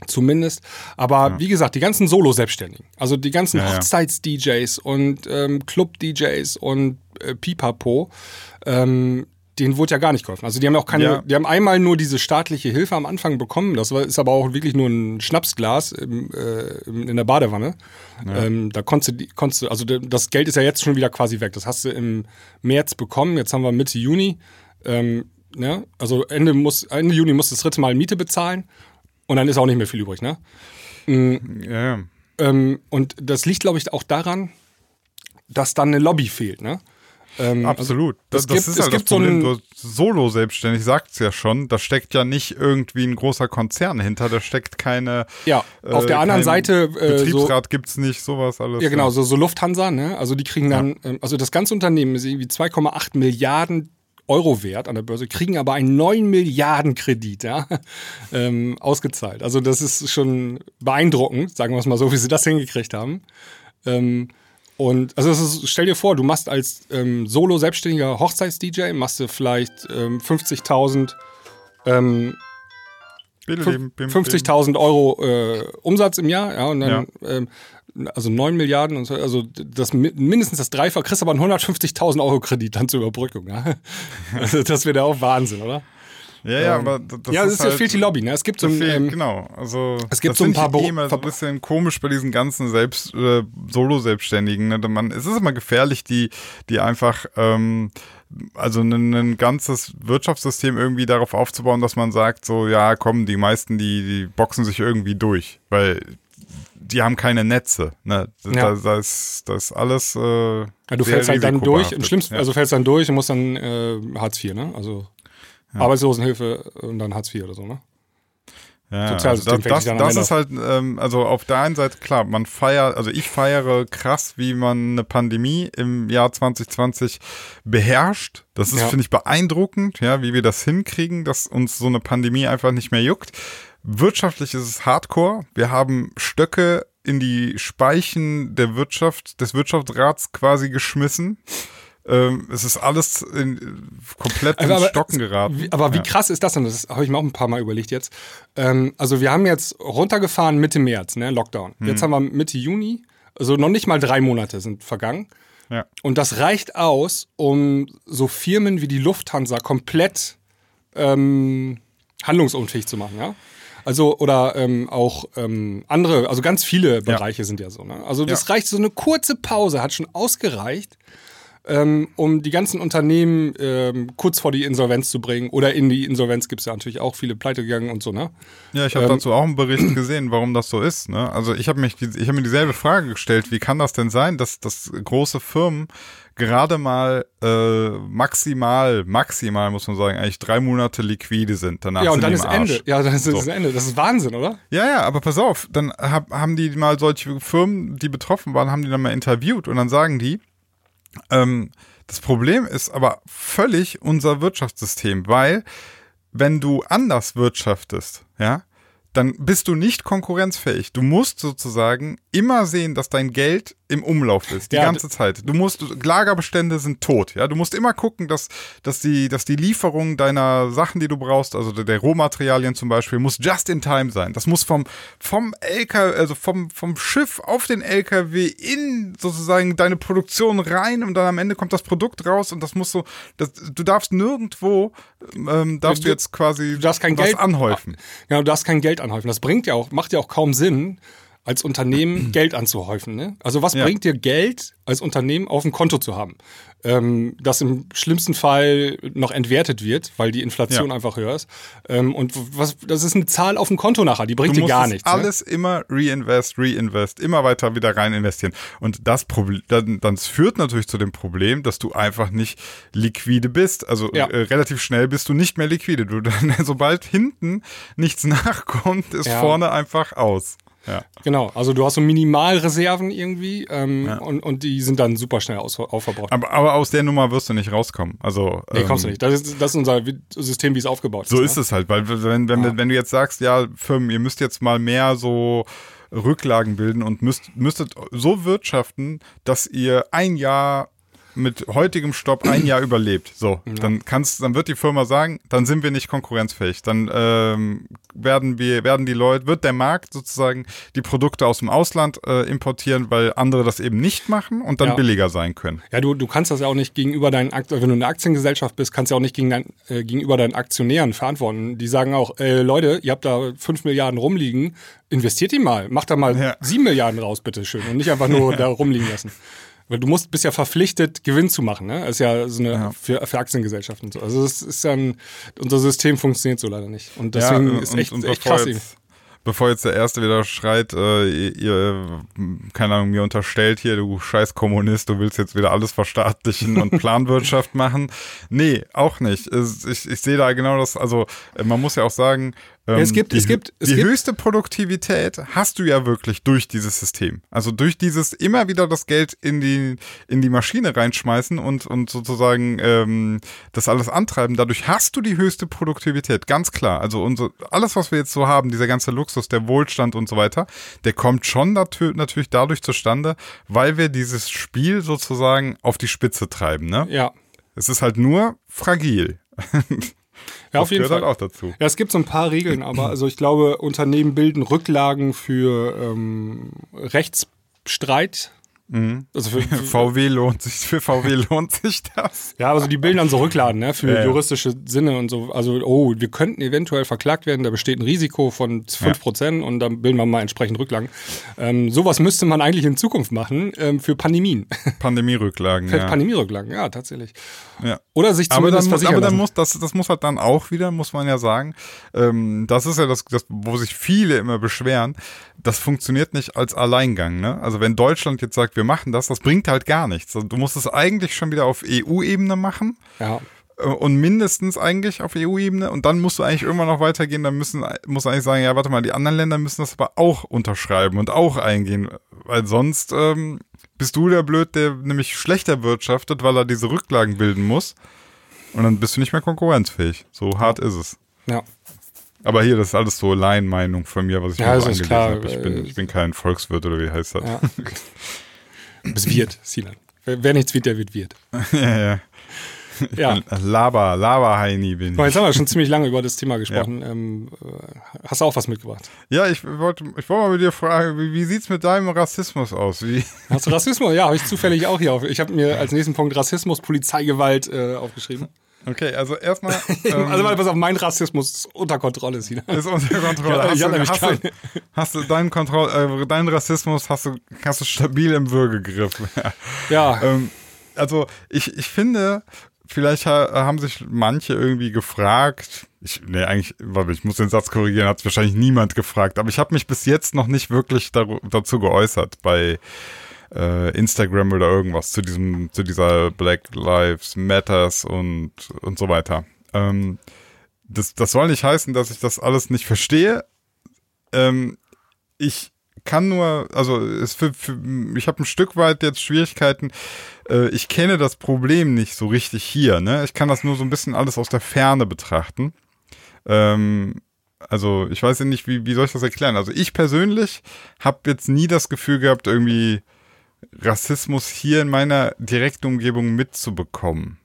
[SPEAKER 2] Zumindest. Aber ja. wie gesagt, die ganzen Solo-Selbstständigen, also die ganzen ja, Hochzeits-DJs und ähm, Club-DJs und äh, Pipapo, ähm, denen wurde ja gar nicht geholfen. Also die haben auch keine, ja. die haben einmal nur diese staatliche Hilfe am Anfang bekommen. Das war, ist aber auch wirklich nur ein Schnapsglas im, äh, in der Badewanne. Ja. Ähm, da konntest du, konntest du, also das Geld ist ja jetzt schon wieder quasi weg. Das hast du im März bekommen. Jetzt haben wir Mitte Juni. Ähm, ne? Also Ende, muss, Ende Juni musst du das dritte Mal Miete bezahlen und dann ist auch nicht mehr viel übrig. Ne? Mhm. Ja. Ähm, und das liegt, glaube ich, auch daran, dass dann eine Lobby fehlt. Ne?
[SPEAKER 1] Ähm, Absolut. Also, das, das gibt, ist halt das Problem. So Solo selbstständig sagt es ja schon. Da steckt ja nicht irgendwie ein großer Konzern hinter. Da steckt keine.
[SPEAKER 2] Ja. Auf äh, der anderen Seite.
[SPEAKER 1] Äh, Betriebsrat so, gibt's nicht, sowas alles.
[SPEAKER 2] Ja, genau. So, so Lufthansa. Ne? Also die kriegen dann. Ja. Ähm, also das ganze Unternehmen ist irgendwie 2,8 Milliarden Euro wert an der Börse, kriegen aber einen 9 Milliarden Kredit ja, ähm, ausgezahlt. Also das ist schon beeindruckend, sagen wir es mal so, wie sie das hingekriegt haben. Ähm, Und also ist, stell dir vor, du machst als ähm, Solo-selbstständiger Hochzeits-DJ, machst du vielleicht ähm, 50.000 ähm, 50.000 Euro äh, Umsatz im Jahr, ja, und dann ja. Ähm, also 9 Milliarden, und so, also das mindestens das Dreifach, kriegst aber einen 150.000 Euro Kredit dann zur Überbrückung. Ja? Also das wäre auch Wahnsinn, oder?
[SPEAKER 1] Ja, ja, ähm, aber das
[SPEAKER 2] ja, ist, halt, fehlt die Lobby. Ne? Es gibt so ein,
[SPEAKER 1] ähm, genau, also
[SPEAKER 2] es gibt so ein paar
[SPEAKER 1] eh immer so ein bisschen komisch bei diesen ganzen selbst äh, Solo-Selbstständigen. Ne? Man, es ist immer gefährlich, die, die einfach ähm, also ein, ein, ganzes Wirtschaftssystem irgendwie darauf aufzubauen, dass man sagt, so ja, komm, die meisten, die, die boxen sich irgendwie durch, weil die haben keine Netze. Ne? Ja. Da, da, ist, das ist alles. Äh, ja,
[SPEAKER 2] du fällst halt dann durch, im schlimmsten, ja. also fällst dann durch und musst dann äh, Hartz IV, ne? Also ja. Arbeitslosenhilfe und dann Hartz IV oder so, ne?
[SPEAKER 1] Ja, also das, das, das ist halt, ähm, also auf der einen Seite, klar, man feiert, also ich feiere krass, wie man eine Pandemie im Jahr 2020 beherrscht. Das ist, ja. finde ich, beeindruckend, ja, wie wir das hinkriegen, dass uns so eine Pandemie einfach nicht mehr juckt. Wirtschaftlich ist es Hardcore. Wir haben Stöcke in die Speichen der Wirtschaft, des Wirtschaftsrats quasi geschmissen. Ähm, es ist alles in, komplett
[SPEAKER 2] aber,
[SPEAKER 1] ins Stocken geraten.
[SPEAKER 2] Wie, aber wie ja. krass ist das denn? Das habe ich mir auch ein paar Mal überlegt jetzt. Ähm, also wir haben jetzt runtergefahren Mitte März, ne, Lockdown. Hm. Jetzt haben wir Mitte Juni, also noch nicht mal drei Monate sind vergangen. Ja. Und das reicht aus, um so Firmen wie die Lufthansa komplett ähm, handlungsunfähig zu machen, ja? Also, oder ähm, auch ähm, andere, also ganz viele Bereiche ja. sind ja so. Ne? Also, das ja. reicht, so eine kurze Pause hat schon ausgereicht, ähm, um die ganzen Unternehmen ähm, kurz vor die Insolvenz zu bringen. Oder in die Insolvenz gibt es ja natürlich auch viele pleite gegangen und so, ne?
[SPEAKER 1] Ja, ich habe ähm, dazu auch einen Bericht gesehen, warum das so ist. Ne? Also ich habe mich, ich habe mir dieselbe Frage gestellt, wie kann das denn sein, dass, dass große Firmen gerade mal äh, maximal, maximal muss man sagen, eigentlich drei Monate liquide sind. Danach
[SPEAKER 2] ja, und
[SPEAKER 1] dann
[SPEAKER 2] ist Ende. Ja, dann ist so. Ende. Das ist Wahnsinn, oder?
[SPEAKER 1] Ja, ja, aber pass auf, dann hab, haben die mal solche Firmen, die betroffen waren, haben die dann mal interviewt und dann sagen die, ähm, das Problem ist aber völlig unser Wirtschaftssystem, weil wenn du anders wirtschaftest, ja, dann bist du nicht konkurrenzfähig. Du musst sozusagen immer sehen, dass dein Geld im Umlauf ist, die ja, ganze Zeit. Du musst, Lagerbestände sind tot, ja. Du musst immer gucken, dass, dass die, dass die Lieferung deiner Sachen, die du brauchst, also der, der Rohmaterialien zum Beispiel, muss just in time sein. Das muss vom, vom LKW, also vom, vom Schiff auf den LKW in sozusagen deine Produktion rein und dann am Ende kommt das Produkt raus und das muss so, das, du darfst nirgendwo, ähm, darfst du, du jetzt quasi
[SPEAKER 2] du darfst kein was Geld
[SPEAKER 1] anhäufen.
[SPEAKER 2] Ja, du darfst kein Geld anhäufen. Das bringt ja auch, macht ja auch kaum Sinn, als Unternehmen Geld anzuhäufen. Ne? Also was ja. bringt dir Geld als Unternehmen auf dem Konto zu haben? Ähm, das im schlimmsten Fall noch entwertet wird, weil die Inflation ja. einfach höher ist. Ähm, und was, das ist eine Zahl auf dem Konto nachher, die bringt du dir gar nichts.
[SPEAKER 1] Ne? Alles ne? immer reinvest, reinvest, immer weiter wieder rein investieren. Und das Problem, dann, das führt natürlich zu dem Problem, dass du einfach nicht liquide bist. Also ja. äh, relativ schnell bist du nicht mehr liquide. Du dann, sobald hinten nichts nachkommt, ist vorne einfach aus. Ja.
[SPEAKER 2] Genau, also du hast so Minimalreserven irgendwie ähm, ja. und, und die sind dann super schnell aus, aufverbraucht.
[SPEAKER 1] Aber, aber aus der Nummer wirst du nicht rauskommen. Also,
[SPEAKER 2] nee, kommst du ähm, nicht. Das ist, das ist unser System, wie es aufgebaut ist.
[SPEAKER 1] So ist ne? es halt, weil wenn, wenn, ja. wenn du jetzt sagst, ja, Firmen, ihr müsst jetzt mal mehr so Rücklagen bilden und müsst, müsstet so wirtschaften, dass ihr ein Jahr mit heutigem Stopp ein Jahr überlebt. So, ja. dann kannst, dann wird die Firma sagen, dann sind wir nicht konkurrenzfähig. Dann ähm, werden wir, werden die Leute, wird der Markt sozusagen die Produkte aus dem Ausland äh, importieren, weil andere das eben nicht machen und dann ja. billiger sein können.
[SPEAKER 2] Ja, du, du kannst das ja auch nicht gegenüber deinen Aktien, wenn du eine Aktiengesellschaft bist, kannst du auch nicht gegen dein, äh, gegenüber deinen Aktionären verantworten. Die sagen auch, äh, Leute, ihr habt da fünf Milliarden rumliegen, investiert die mal, macht da mal ja. sieben Milliarden raus, bitteschön, und nicht einfach nur da rumliegen lassen. Weil du musst, bist ja verpflichtet, Gewinn zu machen. Ne? Das ist ja so eine ja. Für, für Aktiengesellschaften so. Also das ist dann, unser System funktioniert so leider nicht. Und deswegen ja, ist echt, und echt krass.
[SPEAKER 1] Jetzt, bevor jetzt der Erste wieder schreit, äh, ihr, keine Ahnung, mir unterstellt hier, du scheiß Kommunist, du willst jetzt wieder alles verstaatlichen und Planwirtschaft machen. Nee, auch nicht. Ich, ich sehe da genau das, also man muss ja auch sagen, Ähm,
[SPEAKER 2] es gibt-
[SPEAKER 1] die,
[SPEAKER 2] es gibt- es
[SPEAKER 1] die
[SPEAKER 2] gibt-
[SPEAKER 1] höchste Produktivität hast du ja wirklich durch dieses System. Also durch dieses immer wieder das Geld in die, in die Maschine reinschmeißen und, und sozusagen ähm, das alles antreiben. Dadurch hast du die höchste Produktivität, ganz klar. Also unser, alles, was wir jetzt so haben, dieser ganze Luxus, der Wohlstand und so weiter, der kommt schon natür natürlich dadurch zustande, weil wir dieses Spiel sozusagen auf die Spitze treiben. Ne?
[SPEAKER 2] Ja.
[SPEAKER 1] Es ist halt nur fragil.
[SPEAKER 2] Ja, auf jeden
[SPEAKER 1] gehört
[SPEAKER 2] Fall.
[SPEAKER 1] halt auch dazu.
[SPEAKER 2] Ja, es gibt so ein paar Regeln, aber also ich glaube, Unternehmen bilden Rücklagen für ähm, Rechtsstreit. Also für, für,
[SPEAKER 1] VW lohnt sich, für VW lohnt sich das.
[SPEAKER 2] ja, also die bilden dann so Rücklagen ne, für
[SPEAKER 1] Ja, ja.
[SPEAKER 2] juristische Sinne und so. Also, oh, wir könnten eventuell verklagt werden, da besteht ein Risiko von 5% und dann bilden wir mal entsprechend Rücklagen. Ähm, sowas müsste man eigentlich in Zukunft machen ähm, für Pandemien.
[SPEAKER 1] Pandemierücklagen,
[SPEAKER 2] Für
[SPEAKER 1] ja.
[SPEAKER 2] Pandemierücklagen, ja, tatsächlich.
[SPEAKER 1] ja.
[SPEAKER 2] Oder sich
[SPEAKER 1] Aber dann,
[SPEAKER 2] zumindest
[SPEAKER 1] muss,
[SPEAKER 2] versichern
[SPEAKER 1] aber dann
[SPEAKER 2] lassen.
[SPEAKER 1] muss, das, das muss halt dann auch wieder, muss man ja sagen, ähm, das ist ja das, das, wo sich viele immer beschweren, das funktioniert nicht als Alleingang. Ne? Also wenn Deutschland jetzt sagt, wir machen das, das bringt halt gar nichts. Also Du musst es eigentlich schon wieder auf EU-Ebene machen.
[SPEAKER 2] Ja.
[SPEAKER 1] äh, und mindestens eigentlich auf EU-Ebene und dann musst du eigentlich irgendwann noch weitergehen, dann müssen, muss eigentlich sagen, ja, warte mal, die anderen Länder müssen das aber auch unterschreiben und auch eingehen, weil sonst ähm, bist du der Blöd, der nämlich schlechter wirtschaftet, weil er diese Rücklagen bilden muss und dann bist du nicht mehr konkurrenzfähig. So hart ist es.
[SPEAKER 2] Ja.
[SPEAKER 1] Aber hier, das ist alles so Laienmeinung von mir, was ich
[SPEAKER 2] Ja,
[SPEAKER 1] mir so
[SPEAKER 2] ist
[SPEAKER 1] angelesen habe. Ich bin,
[SPEAKER 2] äh,
[SPEAKER 1] ich bin kein Volkswirt oder wie heißt das?
[SPEAKER 2] Ja. Bis wird, Sinan. Wer, nichts wird, der wird wird.
[SPEAKER 1] ja, ja.
[SPEAKER 2] Ja.
[SPEAKER 1] Lava, Lava-Heini bin ich.
[SPEAKER 2] Jetzt haben wir schon ziemlich lange über das Thema gesprochen. Ähm, äh, hast du auch was mitgebracht?
[SPEAKER 1] Ja, ich wollte, ich wollte mal mit dir fragen, wie, wie sieht's mit deinem Rassismus aus? Wie,
[SPEAKER 2] Hast du Rassismus? Ja, habe ich zufällig auch hier auf. Ich habe mir als nächsten Punkt Rassismus, Polizeigewalt äh, aufgeschrieben.
[SPEAKER 1] Okay, also erstmal ähm,
[SPEAKER 2] also, weil, pass auf, mein Rassismus ist unter Kontrolle, Sinan.
[SPEAKER 1] ist unter Kontrolle.
[SPEAKER 2] Ja,
[SPEAKER 1] hast, du, hast, du, hast du deinen Kontroll, äh, deinen Rassismus hast du, hast du stabil im Würgegriff.
[SPEAKER 2] Ja,
[SPEAKER 1] ähm, also ich, ich finde, vielleicht ha haben sich manche irgendwie gefragt. Ich, nee, eigentlich, warte, ich muss den Satz korrigieren, hat wahrscheinlich niemand gefragt, aber ich habe mich bis jetzt noch nicht wirklich dazu geäußert bei äh, Instagram oder irgendwas zu diesem, zu dieser Black Lives Matters und, und so weiter. Ähm, das, das soll nicht heißen, dass ich das alles nicht verstehe. Ähm, ich kann nur, also es für, für, ich habe ein Stück weit jetzt Schwierigkeiten. Äh, ich kenne das Problem nicht so richtig hier. Ne? Ich kann das nur so ein bisschen alles aus der Ferne betrachten. Ähm, also ich weiß ja nicht, wie, wie soll ich das erklären? Also ich persönlich habe jetzt nie das Gefühl gehabt, irgendwie Rassismus hier in meiner direkten Umgebung mitzubekommen.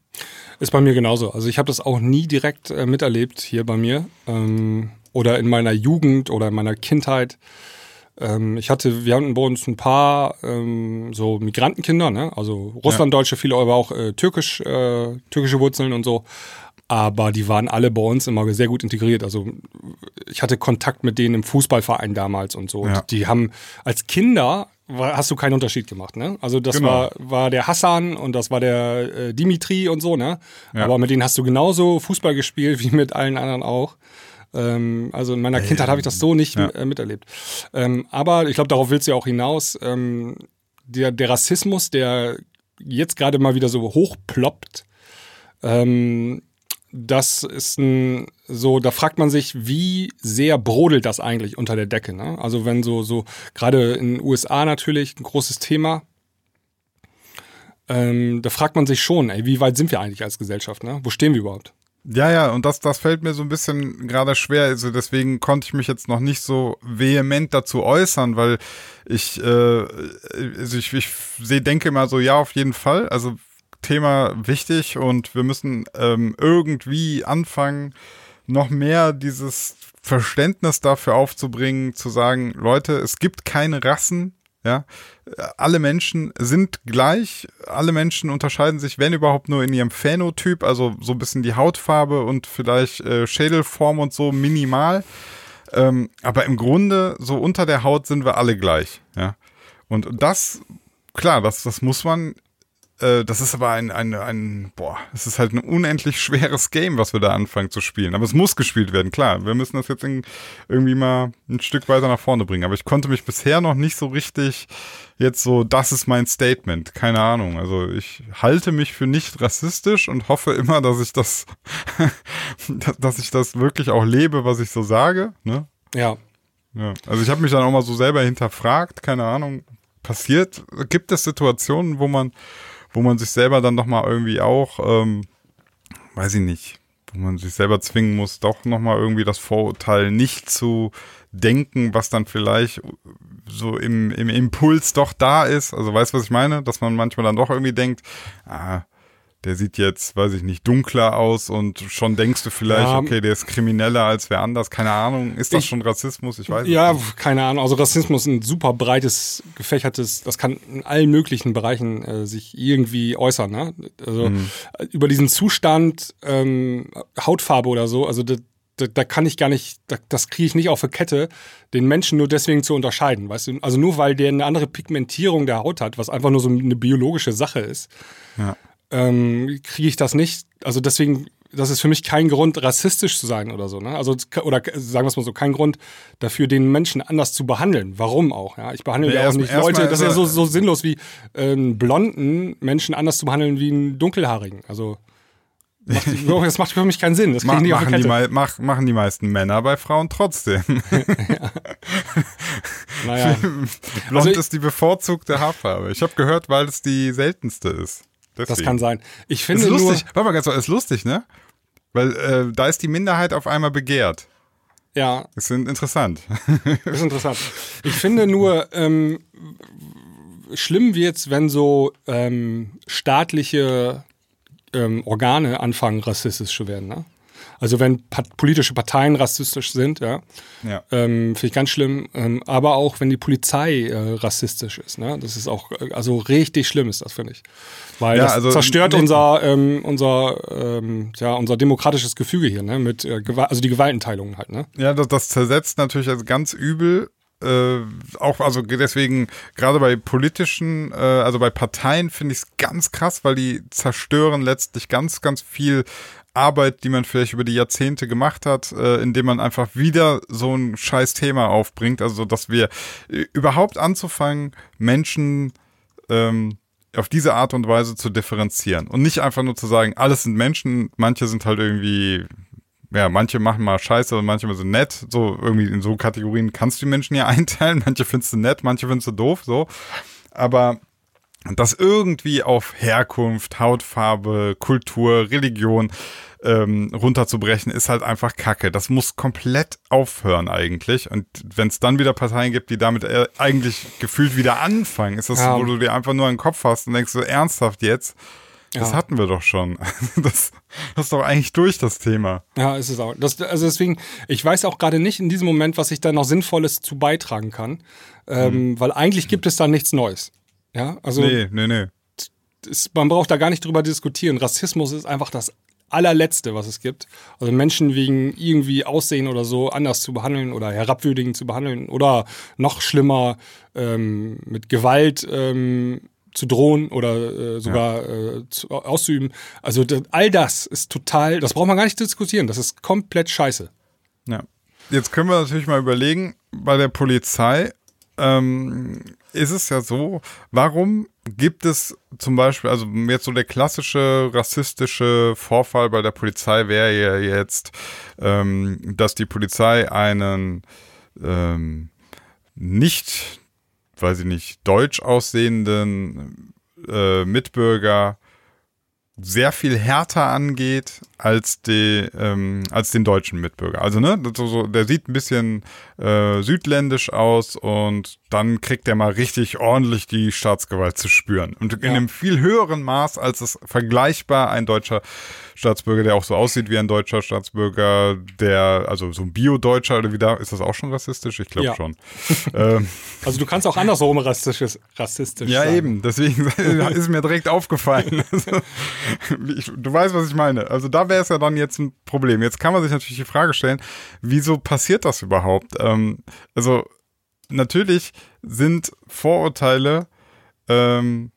[SPEAKER 2] ist bei mir genauso. Also ich habe das auch nie direkt äh, miterlebt hier bei mir. Ähm, oder in meiner Jugend oder in meiner Kindheit. Ähm, ich hatte, wir hatten bei uns ein paar ähm, so Migrantenkinder, ne? also Russlanddeutsche, viele, aber auch äh, türkisch, äh, türkische Wurzeln und so. Aber die waren alle bei uns immer sehr gut integriert. Also ich hatte Kontakt mit denen im Fußballverein damals und so.
[SPEAKER 1] Ja.
[SPEAKER 2] Und die haben als Kinder war, hast du keinen Unterschied gemacht, ne? Also das
[SPEAKER 1] Genau.
[SPEAKER 2] war, war der Hassan und das war der äh, Dimitri und so, ne?
[SPEAKER 1] Ja.
[SPEAKER 2] Aber mit denen hast du genauso Fußball gespielt wie mit allen anderen auch. Ähm, also in meiner Kindheit habe ich das so nicht
[SPEAKER 1] ja.
[SPEAKER 2] äh, miterlebt. Ähm, aber ich glaube, darauf willst du ja auch hinaus. Ähm, der, der Rassismus, der jetzt gerade mal wieder so hochploppt, ähm, das ist ein, so, da fragt man sich, wie sehr brodelt das eigentlich unter der Decke, ne? Also wenn so, so, gerade in den USA natürlich ein großes Thema, ähm, da fragt man sich schon, ey, wie weit sind wir eigentlich als Gesellschaft, ne? Wo stehen wir überhaupt?
[SPEAKER 1] Ja, ja, und das, das fällt mir so ein bisschen gerade schwer. Also deswegen konnte ich mich jetzt noch nicht so vehement dazu äußern, weil ich, äh, also ich, ich sehe, denke mal so, ja, auf jeden Fall. Also Thema wichtig und wir müssen ähm, irgendwie anfangen, noch mehr dieses Verständnis dafür aufzubringen, zu sagen, Leute, es gibt keine Rassen, ja, alle Menschen sind gleich, alle Menschen unterscheiden sich, wenn überhaupt nur in ihrem Phänotyp, also so ein bisschen die Hautfarbe und vielleicht äh, Schädelform und so minimal. Ähm, aber im Grunde, so unter der Haut sind wir alle gleich, ja. Und das, klar, das, das muss man äh, das ist aber ein, ein, ein, boah, es ist halt ein unendlich schweres Game, was wir da anfangen zu spielen. Aber es muss gespielt werden, klar. Wir müssen das jetzt in, irgendwie mal ein Stück weiter nach vorne bringen. Aber ich konnte mich bisher noch nicht so richtig jetzt so, das ist mein Statement. Keine Ahnung. Also ich halte mich für nicht rassistisch und hoffe immer, dass ich das, dass ich das wirklich auch lebe, was ich so sage. Ne?
[SPEAKER 2] Ja.
[SPEAKER 1] Ja, also ich habe mich dann auch mal so selber hinterfragt, keine Ahnung, passiert, gibt es Situationen, wo man, wo man sich selber dann nochmal irgendwie auch, ähm, weiß ich nicht, wo man sich selber zwingen muss, doch nochmal irgendwie das Vorurteil nicht zu denken, was dann vielleicht so im, im Impuls doch da ist. Also weißt du, was ich meine? Dass man manchmal dann doch irgendwie denkt, ah, der sieht jetzt, weiß ich nicht, dunkler aus und schon denkst du vielleicht, ja, okay, der ist krimineller als wer anders. Keine Ahnung. Ist das ich, schon Rassismus? Ich weiß
[SPEAKER 2] Ja, nicht. keine Ahnung. Also Rassismus ist ein super breites, gefächertes, das kann in allen möglichen Bereichen äh, sich irgendwie äußern. Ne? Also mhm. über diesen Zustand ähm, Hautfarbe oder so, also das, da, da, kann ich gar nicht, da, das kriege ich nicht auf eine Kette, den Menschen nur deswegen zu unterscheiden, weißt du? Also nur weil der eine andere Pigmentierung der Haut hat, was einfach nur so eine biologische Sache ist. Ja ähm, kriege ich das nicht. Also deswegen, das ist für mich kein Grund, rassistisch zu sein oder so. Ne? Also oder sagen wir es mal so, kein Grund dafür, den Menschen anders zu behandeln. Warum auch? Ja? Ich behandle ja, ja auch nicht Leute. Das ist ja so, so sinnlos wie einen blonden Menschen anders zu behandeln wie einen dunkelhaarigen. Also Macht, das macht für mich keinen Sinn. Das
[SPEAKER 1] die machen, die mach, machen die meisten Männer bei Frauen trotzdem. ja. naja. Blond also ist die bevorzugte Haarfarbe. Ich habe gehört, weil es die seltenste ist.
[SPEAKER 2] Deswegen. Das kann sein. Ich finde
[SPEAKER 1] ist lustig.
[SPEAKER 2] Nur,
[SPEAKER 1] Warte mal ganz kurz, ist lustig, ne? Weil äh, da ist die Minderheit auf einmal begehrt.
[SPEAKER 2] Ja.
[SPEAKER 1] Das ist interessant.
[SPEAKER 2] Das ist interessant. Ich finde nur ähm, schlimm wird's, wenn so ähm, staatliche ähm, Organe anfangen, rassistisch zu werden. Ne? Also wenn pat politische Parteien rassistisch sind, ja, ja. Ähm, finde ich ganz schlimm. Ähm, aber auch wenn die Polizei äh, rassistisch ist, ne? Das ist auch, äh, also richtig schlimm ist das, finde ich. Weil ja, das also, zerstört unser, ähm, unser, ähm, ja, unser demokratisches Gefüge hier, ne? Mit äh, also die Gewaltenteilungen halt, ne?
[SPEAKER 1] Ja, das, das zersetzt natürlich also ganz übel äh, auch, also deswegen, gerade bei politischen, äh, also bei Parteien finde ich es ganz krass, weil die zerstören letztlich ganz, ganz viel Arbeit, die man vielleicht über die Jahrzehnte gemacht hat, äh, indem man einfach wieder so ein scheiß Thema aufbringt. Also, dass wir äh, überhaupt anzufangen, Menschen ähm, auf diese Art und Weise zu differenzieren und nicht einfach nur zu sagen, alles sind Menschen, manche sind halt irgendwie, ja, manche machen mal Scheiße und manche sind nett. So irgendwie in so Kategorien kannst du die Menschen ja einteilen. Manche findest du nett, manche findest du doof, so. Aber das irgendwie auf Herkunft, Hautfarbe, Kultur, Religion ähm, runterzubrechen, ist halt einfach Kacke. Das muss komplett aufhören eigentlich. Und wenn es dann wieder Parteien gibt, die damit äh, eigentlich gefühlt wieder anfangen, ist das, ja. wo du dir einfach nur einen Kopf hast und denkst so ernsthaft jetzt. Das ja. hatten wir doch schon. Das, das ist doch eigentlich durch das Thema.
[SPEAKER 2] Ja, ist es auch. Das, also deswegen, ich weiß auch gerade nicht in diesem Moment, was ich da noch Sinnvolles zu beitragen kann. Ähm, mhm. Weil eigentlich gibt es da nichts Neues. Ja, also.
[SPEAKER 1] Nee, nee, nee.
[SPEAKER 2] Ist, man braucht da gar nicht drüber diskutieren. Rassismus ist einfach das allerletzte, was es gibt. Also Menschen wegen irgendwie Aussehen oder so anders zu behandeln oder herabwürdigend zu behandeln oder noch schlimmer ähm, mit Gewalt ähm, zu drohen oder äh, sogar ja. äh, zu, auszuüben. Also das, all das ist total, das braucht man gar nicht diskutieren. Das ist komplett scheiße.
[SPEAKER 1] Ja. Jetzt können wir natürlich mal überlegen, bei der Polizei ähm, ist es ja so, warum gibt es zum Beispiel, also jetzt so der klassische rassistische Vorfall bei der Polizei wäre ja jetzt, ähm, dass die Polizei einen ähm, nicht, weiß ich nicht, deutsch aussehenden äh, Mitbürger sehr viel härter angeht als die ähm, als den deutschen Mitbürger. Also ne, so, so, der sieht ein bisschen äh, südländisch aus und dann kriegt er mal richtig ordentlich die Staatsgewalt zu spüren und in einem viel höheren Maß als es vergleichbar ein deutscher Staatsbürger, der auch so aussieht wie ein deutscher Staatsbürger, der also so ein Bio-Deutscher oder wie da ist das auch schon rassistisch? Ich glaube ja. schon.
[SPEAKER 2] ähm, also du kannst auch andersrum rassistisch rassistisch
[SPEAKER 1] Ja
[SPEAKER 2] sein.
[SPEAKER 1] eben, deswegen ist mir direkt aufgefallen. Also, ich, du weißt, was ich meine. Also da wäre es ja dann jetzt ein Problem. Jetzt kann man sich natürlich die Frage stellen, wieso passiert das überhaupt? Ähm, also natürlich sind Vorurteile ähm,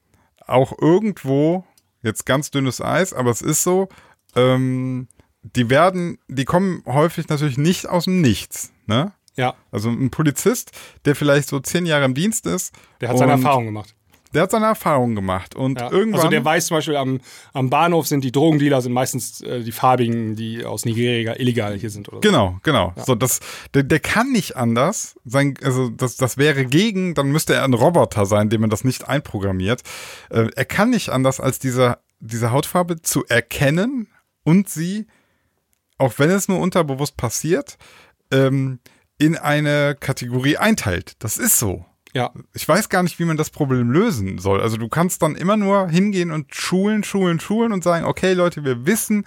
[SPEAKER 1] auch irgendwo, jetzt ganz dünnes Eis, aber es ist so, ähm, die werden, die kommen häufig natürlich nicht aus dem Nichts, ne?
[SPEAKER 2] Ja,
[SPEAKER 1] Also ein Polizist, der vielleicht so zehn Jahre im Dienst ist.
[SPEAKER 2] der hat seine Erfahrung gemacht.
[SPEAKER 1] Der hat seine Erfahrung gemacht und
[SPEAKER 2] Ja.
[SPEAKER 1] irgendwann.
[SPEAKER 2] Also der weiß zum Beispiel, am, am Bahnhof sind die Drogendealer sind meistens äh, die Farbigen, die aus Nigeria illegal hier sind oder so.
[SPEAKER 1] Genau, genau. So, das, der, der kann nicht anders. Sein, also das, das wäre gegen, dann müsste er ein Roboter sein, dem man das nicht einprogrammiert. Äh, er kann nicht anders, als diese, diese Hautfarbe zu erkennen und sie, auch wenn es nur unterbewusst passiert, ähm, in eine Kategorie einteilt. Das ist so.
[SPEAKER 2] Ja,
[SPEAKER 1] Ich weiß gar nicht, wie man das Problem lösen soll. Also du kannst dann immer nur hingehen und schulen, schulen, schulen und sagen, okay Leute, wir wissen,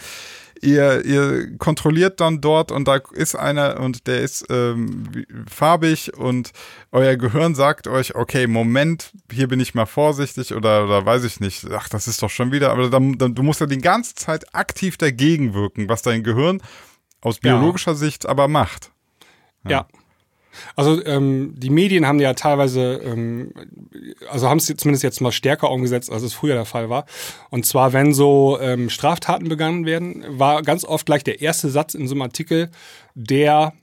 [SPEAKER 1] ihr, ihr kontrolliert dann dort und da ist einer und der ist ähm, farbig und euer Gehirn sagt euch, okay, Moment, hier bin ich mal vorsichtig oder, oder weiß ich nicht, ach, das ist doch schon wieder, aber dann, dann, du musst ja die ganze Zeit aktiv dagegen wirken, was dein Gehirn aus
[SPEAKER 2] Ja.
[SPEAKER 1] biologischer Sicht aber macht.
[SPEAKER 2] ja. Also ähm, die Medien haben ja teilweise, ähm, also haben es zumindest jetzt mal stärker umgesetzt, als es früher der Fall war. Und zwar, wenn so ähm, Straftaten begangen werden, war ganz oft gleich der erste Satz in so einem Artikel, der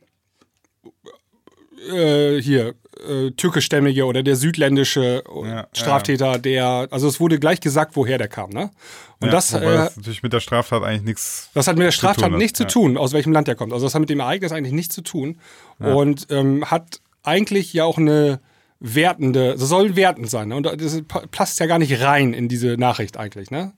[SPEAKER 2] äh, hier äh, türkischstämmige oder der südländische
[SPEAKER 1] Ja,
[SPEAKER 2] Straftäter, der, also es wurde gleich gesagt, woher der kam, ne? Und
[SPEAKER 1] Ja,
[SPEAKER 2] das, äh,
[SPEAKER 1] das natürlich mit der Straftat eigentlich nichts
[SPEAKER 2] das hat mit der Straftat nichts
[SPEAKER 1] ja.
[SPEAKER 2] zu tun, aus welchem Land der kommt. Also das hat mit dem Ereignis eigentlich nichts zu tun und ähm, hat eigentlich ja auch eine wertende, das soll wertend sein. Ne? Und das passt ja gar nicht rein in diese Nachricht eigentlich, ne?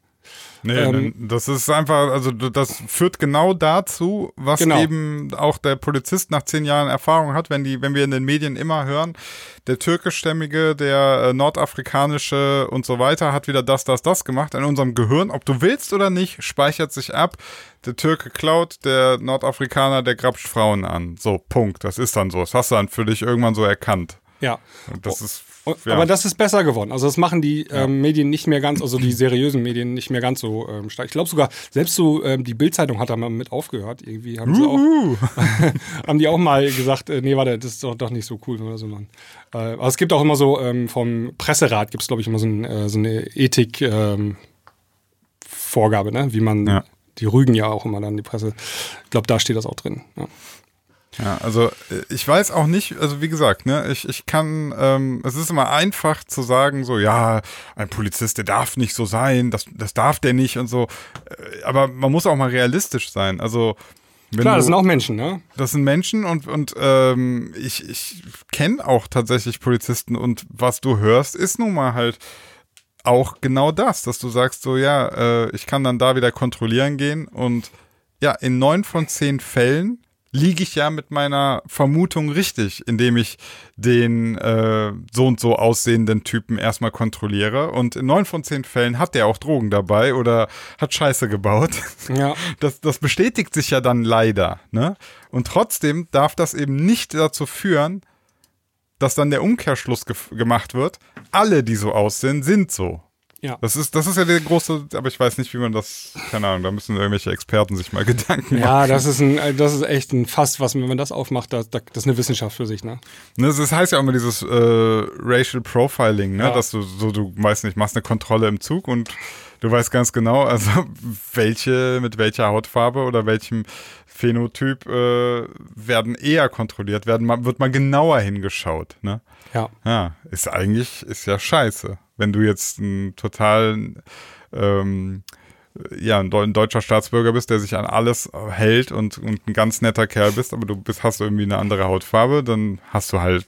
[SPEAKER 1] Nee,
[SPEAKER 2] Ähm,
[SPEAKER 1] das ist einfach, also das führt genau dazu, was
[SPEAKER 2] Genau.
[SPEAKER 1] eben auch der Polizist nach zehn Jahren Erfahrung hat, wenn die, wenn wir in den Medien immer hören, der türkischstämmige, der äh, nordafrikanische und so weiter hat wieder das, das, das gemacht. In unserem Gehirn, ob du willst oder nicht, speichert sich ab. Der Türke klaut, der Nordafrikaner, der grapscht Frauen an. So, Punkt. Das ist dann so. Das hast du dann für dich irgendwann so erkannt.
[SPEAKER 2] Ja.
[SPEAKER 1] Und das ist,
[SPEAKER 2] Und,
[SPEAKER 1] ja.
[SPEAKER 2] Aber das ist besser geworden. Also das machen die ähm, Medien nicht mehr ganz, also die seriösen Medien nicht mehr ganz so ähm, stark. Ich glaube sogar, selbst so ähm, die Bildzeitung hat da mal mit aufgehört. Irgendwie haben sie auch, haben die auch mal gesagt, äh, nee, warte, das ist doch, doch nicht so cool, das so machen. Äh, aber es gibt auch immer so ähm, vom Presserat gibt es glaube ich immer so, ein, äh, so eine Ethik ähm, Vorgabe, ne? Wie man
[SPEAKER 1] Ja.
[SPEAKER 2] die rügen ja auch immer dann die Presse. Ich glaube, da steht das auch drin. Ja.
[SPEAKER 1] Ja, also äh, ich weiß auch nicht, also wie gesagt, ne, ich, ich kann, ähm, es ist immer einfach zu sagen, so, ja, ein Polizist, der darf nicht so sein, das, das darf der nicht und so. Äh, Aber man muss auch mal realistisch sein. Also wenn
[SPEAKER 2] Klar,
[SPEAKER 1] du,
[SPEAKER 2] das sind auch Menschen, ne?
[SPEAKER 1] das sind Menschen und, und ähm, ich, ich kenne auch tatsächlich Polizisten und was du hörst, ist nun mal halt auch genau das, dass du sagst so, ja, äh, ich kann dann da wieder kontrollieren gehen und ja, in neun von zehn Fällen liege ich ja mit meiner Vermutung richtig, indem ich den äh, so und so aussehenden Typen erstmal kontrolliere und in neun von zehn Fällen hat der auch Drogen dabei oder hat Scheiße gebaut.
[SPEAKER 2] Ja.
[SPEAKER 1] Das, das bestätigt sich ja dann leider, ne? Und trotzdem darf das eben nicht dazu führen, dass dann der Umkehrschluss gef- gemacht wird. Alle, die so aussehen, sind so.
[SPEAKER 2] Ja.
[SPEAKER 1] Das ist, das ist ja der große, aber ich weiß nicht, wie man das, keine Ahnung, da müssen irgendwelche Experten sich mal Gedanken machen.
[SPEAKER 2] Ja, das ist ein, das ist echt ein Fass, was, wenn man das aufmacht, das, das ist eine Wissenschaft für sich, ne?
[SPEAKER 1] Ne, das heißt ja auch immer dieses äh, Racial Profiling, ne?
[SPEAKER 2] Ja.
[SPEAKER 1] dass du so, du weißt nicht, machst eine Kontrolle im Zug und du weißt ganz genau, also welche, mit welcher Hautfarbe oder welchem Phänotyp äh, werden eher kontrolliert, werden wird mal genauer hingeschaut, ne?
[SPEAKER 2] Ja.
[SPEAKER 1] Ja, ist eigentlich, ist ja scheiße. Wenn du jetzt ein total, ähm, ja, ein, Deu- ein deutscher Staatsbürger bist, der sich an alles hält und, und ein ganz netter Kerl bist, aber du bist, hast irgendwie eine andere Hautfarbe, dann hast du halt,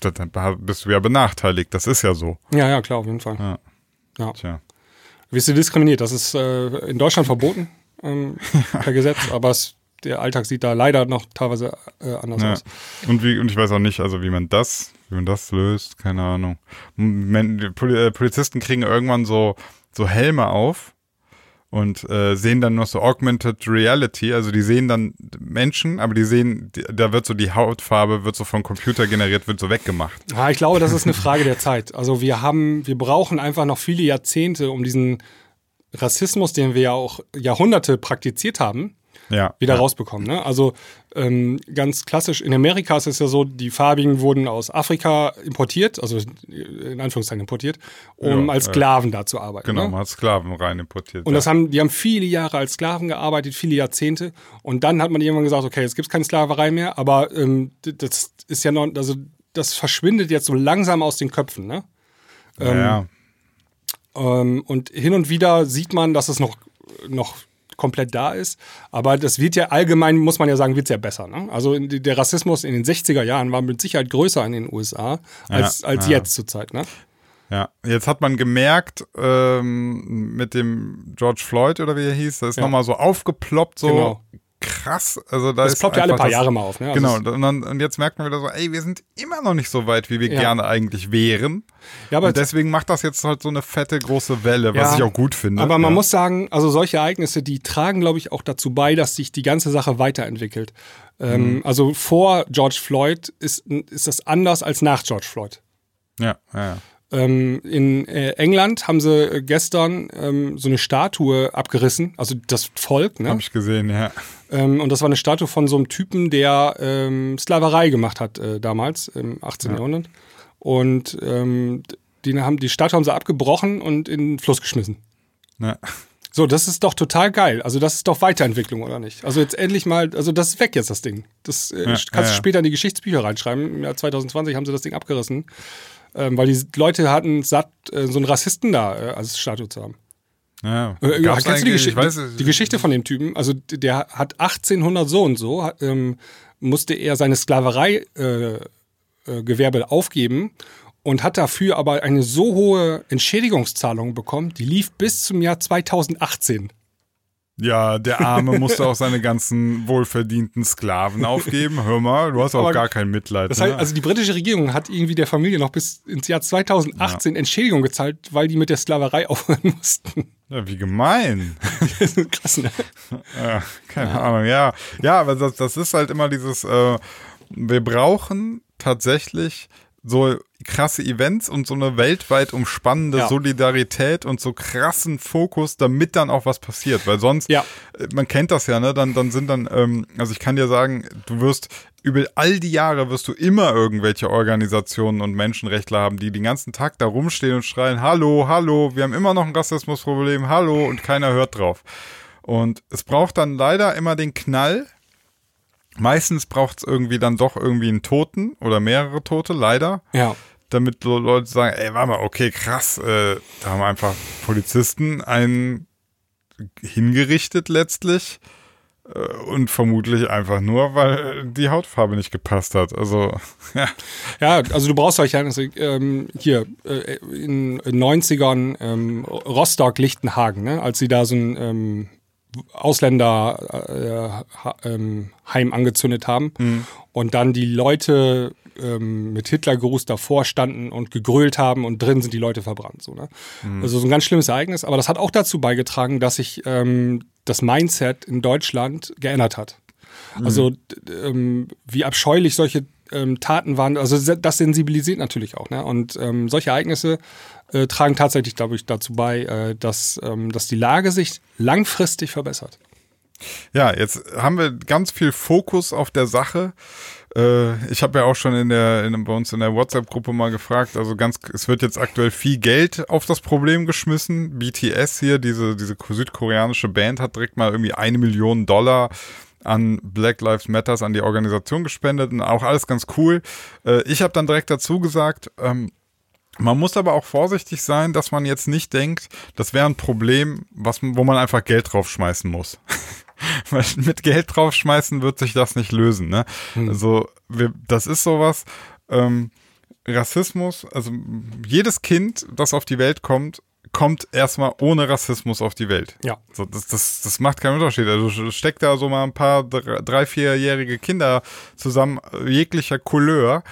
[SPEAKER 1] dann bist du ja benachteiligt. Das ist ja so.
[SPEAKER 2] Ja, ja, klar, auf jeden Fall.
[SPEAKER 1] Ja.
[SPEAKER 2] Ja.
[SPEAKER 1] Tja.
[SPEAKER 2] Wirst du diskriminiert? Das ist äh, in Deutschland verboten ähm, per Gesetz, aber es, der Alltag sieht da leider noch teilweise äh, anders
[SPEAKER 1] Ja.
[SPEAKER 2] aus.
[SPEAKER 1] Und, wie, und ich weiß auch nicht, also wie man das, wie man das löst, keine Ahnung. Äh, Polizisten kriegen irgendwann so, so Helme auf und äh, sehen dann noch so Augmented Reality, also die sehen dann Menschen, aber die sehen, die, da wird so die Hautfarbe, wird so vom Computer generiert, wird so weggemacht.
[SPEAKER 2] Ja, ich glaube, das ist eine Frage der Zeit. Also wir haben, wir brauchen einfach noch viele Jahrzehnte, um diesen Rassismus, den wir ja auch Jahrhunderte praktiziert haben,
[SPEAKER 1] Ja.
[SPEAKER 2] wieder
[SPEAKER 1] ja.
[SPEAKER 2] rausbekommen. Ne? Also ähm, ganz klassisch, in Amerika ist es ja so, die Farbigen wurden aus Afrika importiert, also in Anführungszeichen importiert, um
[SPEAKER 1] Ja,
[SPEAKER 2] als. Sklaven da zu arbeiten.
[SPEAKER 1] Genau,
[SPEAKER 2] ne?
[SPEAKER 1] man hat Sklaven rein importiert.
[SPEAKER 2] Und
[SPEAKER 1] ja.
[SPEAKER 2] das haben, die haben viele Jahre als Sklaven gearbeitet, viele Jahrzehnte. Und dann hat man irgendwann gesagt, okay, jetzt gibt es keine Sklaverei mehr, aber ähm, das ist ja noch, also das verschwindet jetzt so langsam aus den Köpfen, ne?
[SPEAKER 1] ja, ja.
[SPEAKER 2] Ähm, und hin und wieder sieht man, dass es noch, noch komplett da ist. Aber das wird ja allgemein, muss man ja sagen, wird es ja besser. Ne? Also der Rassismus in den 60er Jahren war mit Sicherheit größer in den USA als,
[SPEAKER 1] Ja,
[SPEAKER 2] als
[SPEAKER 1] ja.
[SPEAKER 2] jetzt zur Zeit. Ne?
[SPEAKER 1] Ja, jetzt hat man gemerkt, ähm, mit dem George Floyd oder wie er hieß, das ist
[SPEAKER 2] Ja.
[SPEAKER 1] nochmal so aufgeploppt, so
[SPEAKER 2] Genau.
[SPEAKER 1] Krass. Also da
[SPEAKER 2] Das
[SPEAKER 1] ist
[SPEAKER 2] ploppt ja alle paar
[SPEAKER 1] das-
[SPEAKER 2] Jahre mal auf. Ne? Also
[SPEAKER 1] Genau, und, dann, und jetzt merkt man wieder so, ey, wir sind immer noch nicht so weit, wie wir
[SPEAKER 2] Ja.
[SPEAKER 1] gerne eigentlich wären.
[SPEAKER 2] Ja, aber
[SPEAKER 1] und deswegen macht das jetzt halt so eine fette, große Welle, was
[SPEAKER 2] Ja,
[SPEAKER 1] ich auch gut finde.
[SPEAKER 2] Aber man
[SPEAKER 1] ja.
[SPEAKER 2] muss sagen, also solche Ereignisse, die tragen, glaube ich, auch dazu bei, dass sich die ganze Sache weiterentwickelt.
[SPEAKER 1] Mhm.
[SPEAKER 2] Ähm, also vor George Floyd ist, ist das anders als nach George Floyd.
[SPEAKER 1] Ja, ja, ja.
[SPEAKER 2] Ähm, in äh, England haben sie äh, gestern ähm, so eine Statue abgerissen, also das Volk, ne?
[SPEAKER 1] Hab ich gesehen, ja.
[SPEAKER 2] Ähm, und das war eine Statue von so einem Typen, der ähm, Sklaverei gemacht hat äh, damals, im 18. Jahrhundert. Und ähm, die, haben, die Statue haben sie abgebrochen und in den Fluss geschmissen.
[SPEAKER 1] ja.
[SPEAKER 2] So, das ist doch total geil. Also das ist doch Weiterentwicklung, oder nicht? Also jetzt endlich mal, also das ist weg jetzt, das Ding. Das äh, kannst
[SPEAKER 1] ja,
[SPEAKER 2] du
[SPEAKER 1] ja.
[SPEAKER 2] später in die Geschichtsbücher reinschreiben. Im Jahr 2020 haben sie das Ding abgerissen, ähm, weil die Leute hatten satt, äh, so einen Rassisten da äh, als Statue zu haben.
[SPEAKER 1] ja.
[SPEAKER 2] Äh, ja, kennst du die, Gesch
[SPEAKER 1] ich weiß,
[SPEAKER 2] die, Geschichte von dem Typen? Also der hat 1800 so und so, hat, ähm, musste er seine Sklaverei-Gewerbe äh, Gewerbe aufgeben und hat dafür aber eine so hohe Entschädigungszahlung bekommen, die lief bis zum Jahr 2018.
[SPEAKER 1] Ja, der Arme musste auch seine ganzen wohlverdienten Sklaven aufgeben. Hör mal, du hast auch
[SPEAKER 2] Aber
[SPEAKER 1] gar kein Mitleid.
[SPEAKER 2] Das heißt,
[SPEAKER 1] ne?
[SPEAKER 2] also die britische Regierung hat irgendwie der Familie noch bis ins Jahr 2018 Entschädigung gezahlt, weil die mit der Sklaverei aufhören mussten.
[SPEAKER 1] ja, wie gemein.
[SPEAKER 2] Krass, ne?
[SPEAKER 1] Ja, keine Ahnung, ja. Ja, aber das, das ist halt immer dieses, äh, wir brauchen tatsächlich so krasse Events und so eine weltweit umspannende
[SPEAKER 2] Ja.
[SPEAKER 1] Solidarität und so krassen Fokus, damit dann auch was passiert. Weil sonst,
[SPEAKER 2] Ja.
[SPEAKER 1] äh, man kennt das ja, ne? Dann, dann sind dann, ähm, also ich kann dir sagen, du wirst über all die Jahre wirst du immer irgendwelche Organisationen und Menschenrechtler haben, die den ganzen Tag da rumstehen und schreien, hallo, hallo, wir haben immer noch ein Rassismusproblem, hallo, und keiner hört drauf. Und es braucht dann leider immer den Knall. Meistens braucht es irgendwie dann doch irgendwie einen Toten oder mehrere Tote, leider.
[SPEAKER 2] Ja.
[SPEAKER 1] Damit so Leute sagen, ey, warte mal, okay, krass, äh, da haben einfach Polizisten einen hingerichtet letztlich. äh, Und vermutlich einfach nur, weil die Hautfarbe nicht gepasst hat. Also, ja.
[SPEAKER 2] Ja, also du brauchst euch also, ähm, hier äh, in den 90ern ähm, Rostock-Lichtenhagen, ne? als sie da so ein ähm, Ausländerheim äh, ha- ähm, Heim angezündet haben und dann die Leute ähm, mit Hitlergruß davor standen und gegrölt haben und drin sind die Leute verbrannt. So, ne? Also so ein ganz schlimmes Ereignis, aber das hat auch dazu beigetragen, dass sich ähm, das Mindset in Deutschland geändert hat. Also d- ähm, wie abscheulich solche ähm, Taten waren, also das sensibilisiert natürlich auch. Ne? Und ähm, solche Ereignisse äh, tragen tatsächlich, glaube ich, dazu bei, äh, dass, ähm, dass die Lage sich langfristig verbessert.
[SPEAKER 1] Ja, jetzt haben wir ganz viel Fokus auf der Sache. Äh, ich habe ja auch schon in der, in, bei uns in der WhatsApp-Gruppe mal gefragt, also ganz, es wird jetzt aktuell viel Geld auf das Problem geschmissen. BTS hier, diese, diese südkoreanische Band, hat direkt mal irgendwie eine Million Dollar an Black Lives Matters, an die Organisation gespendet und auch alles ganz cool. Äh, ich habe dann direkt dazu gesagt, ähm, man muss aber auch vorsichtig sein, dass man jetzt nicht denkt, das wäre ein Problem, was, wo man einfach Geld draufschmeißen muss. Weil mit Geld draufschmeißen wird sich das nicht lösen. Ne? Also wir, das ist sowas. Ähm, Rassismus, also jedes Kind, das auf die Welt kommt, kommt erstmal ohne Rassismus auf die Welt.
[SPEAKER 2] Ja.
[SPEAKER 1] So, das, das, das macht keinen Unterschied. Also steckt da so mal ein paar drei, vierjährige Kinder zusammen, jeglicher Couleur.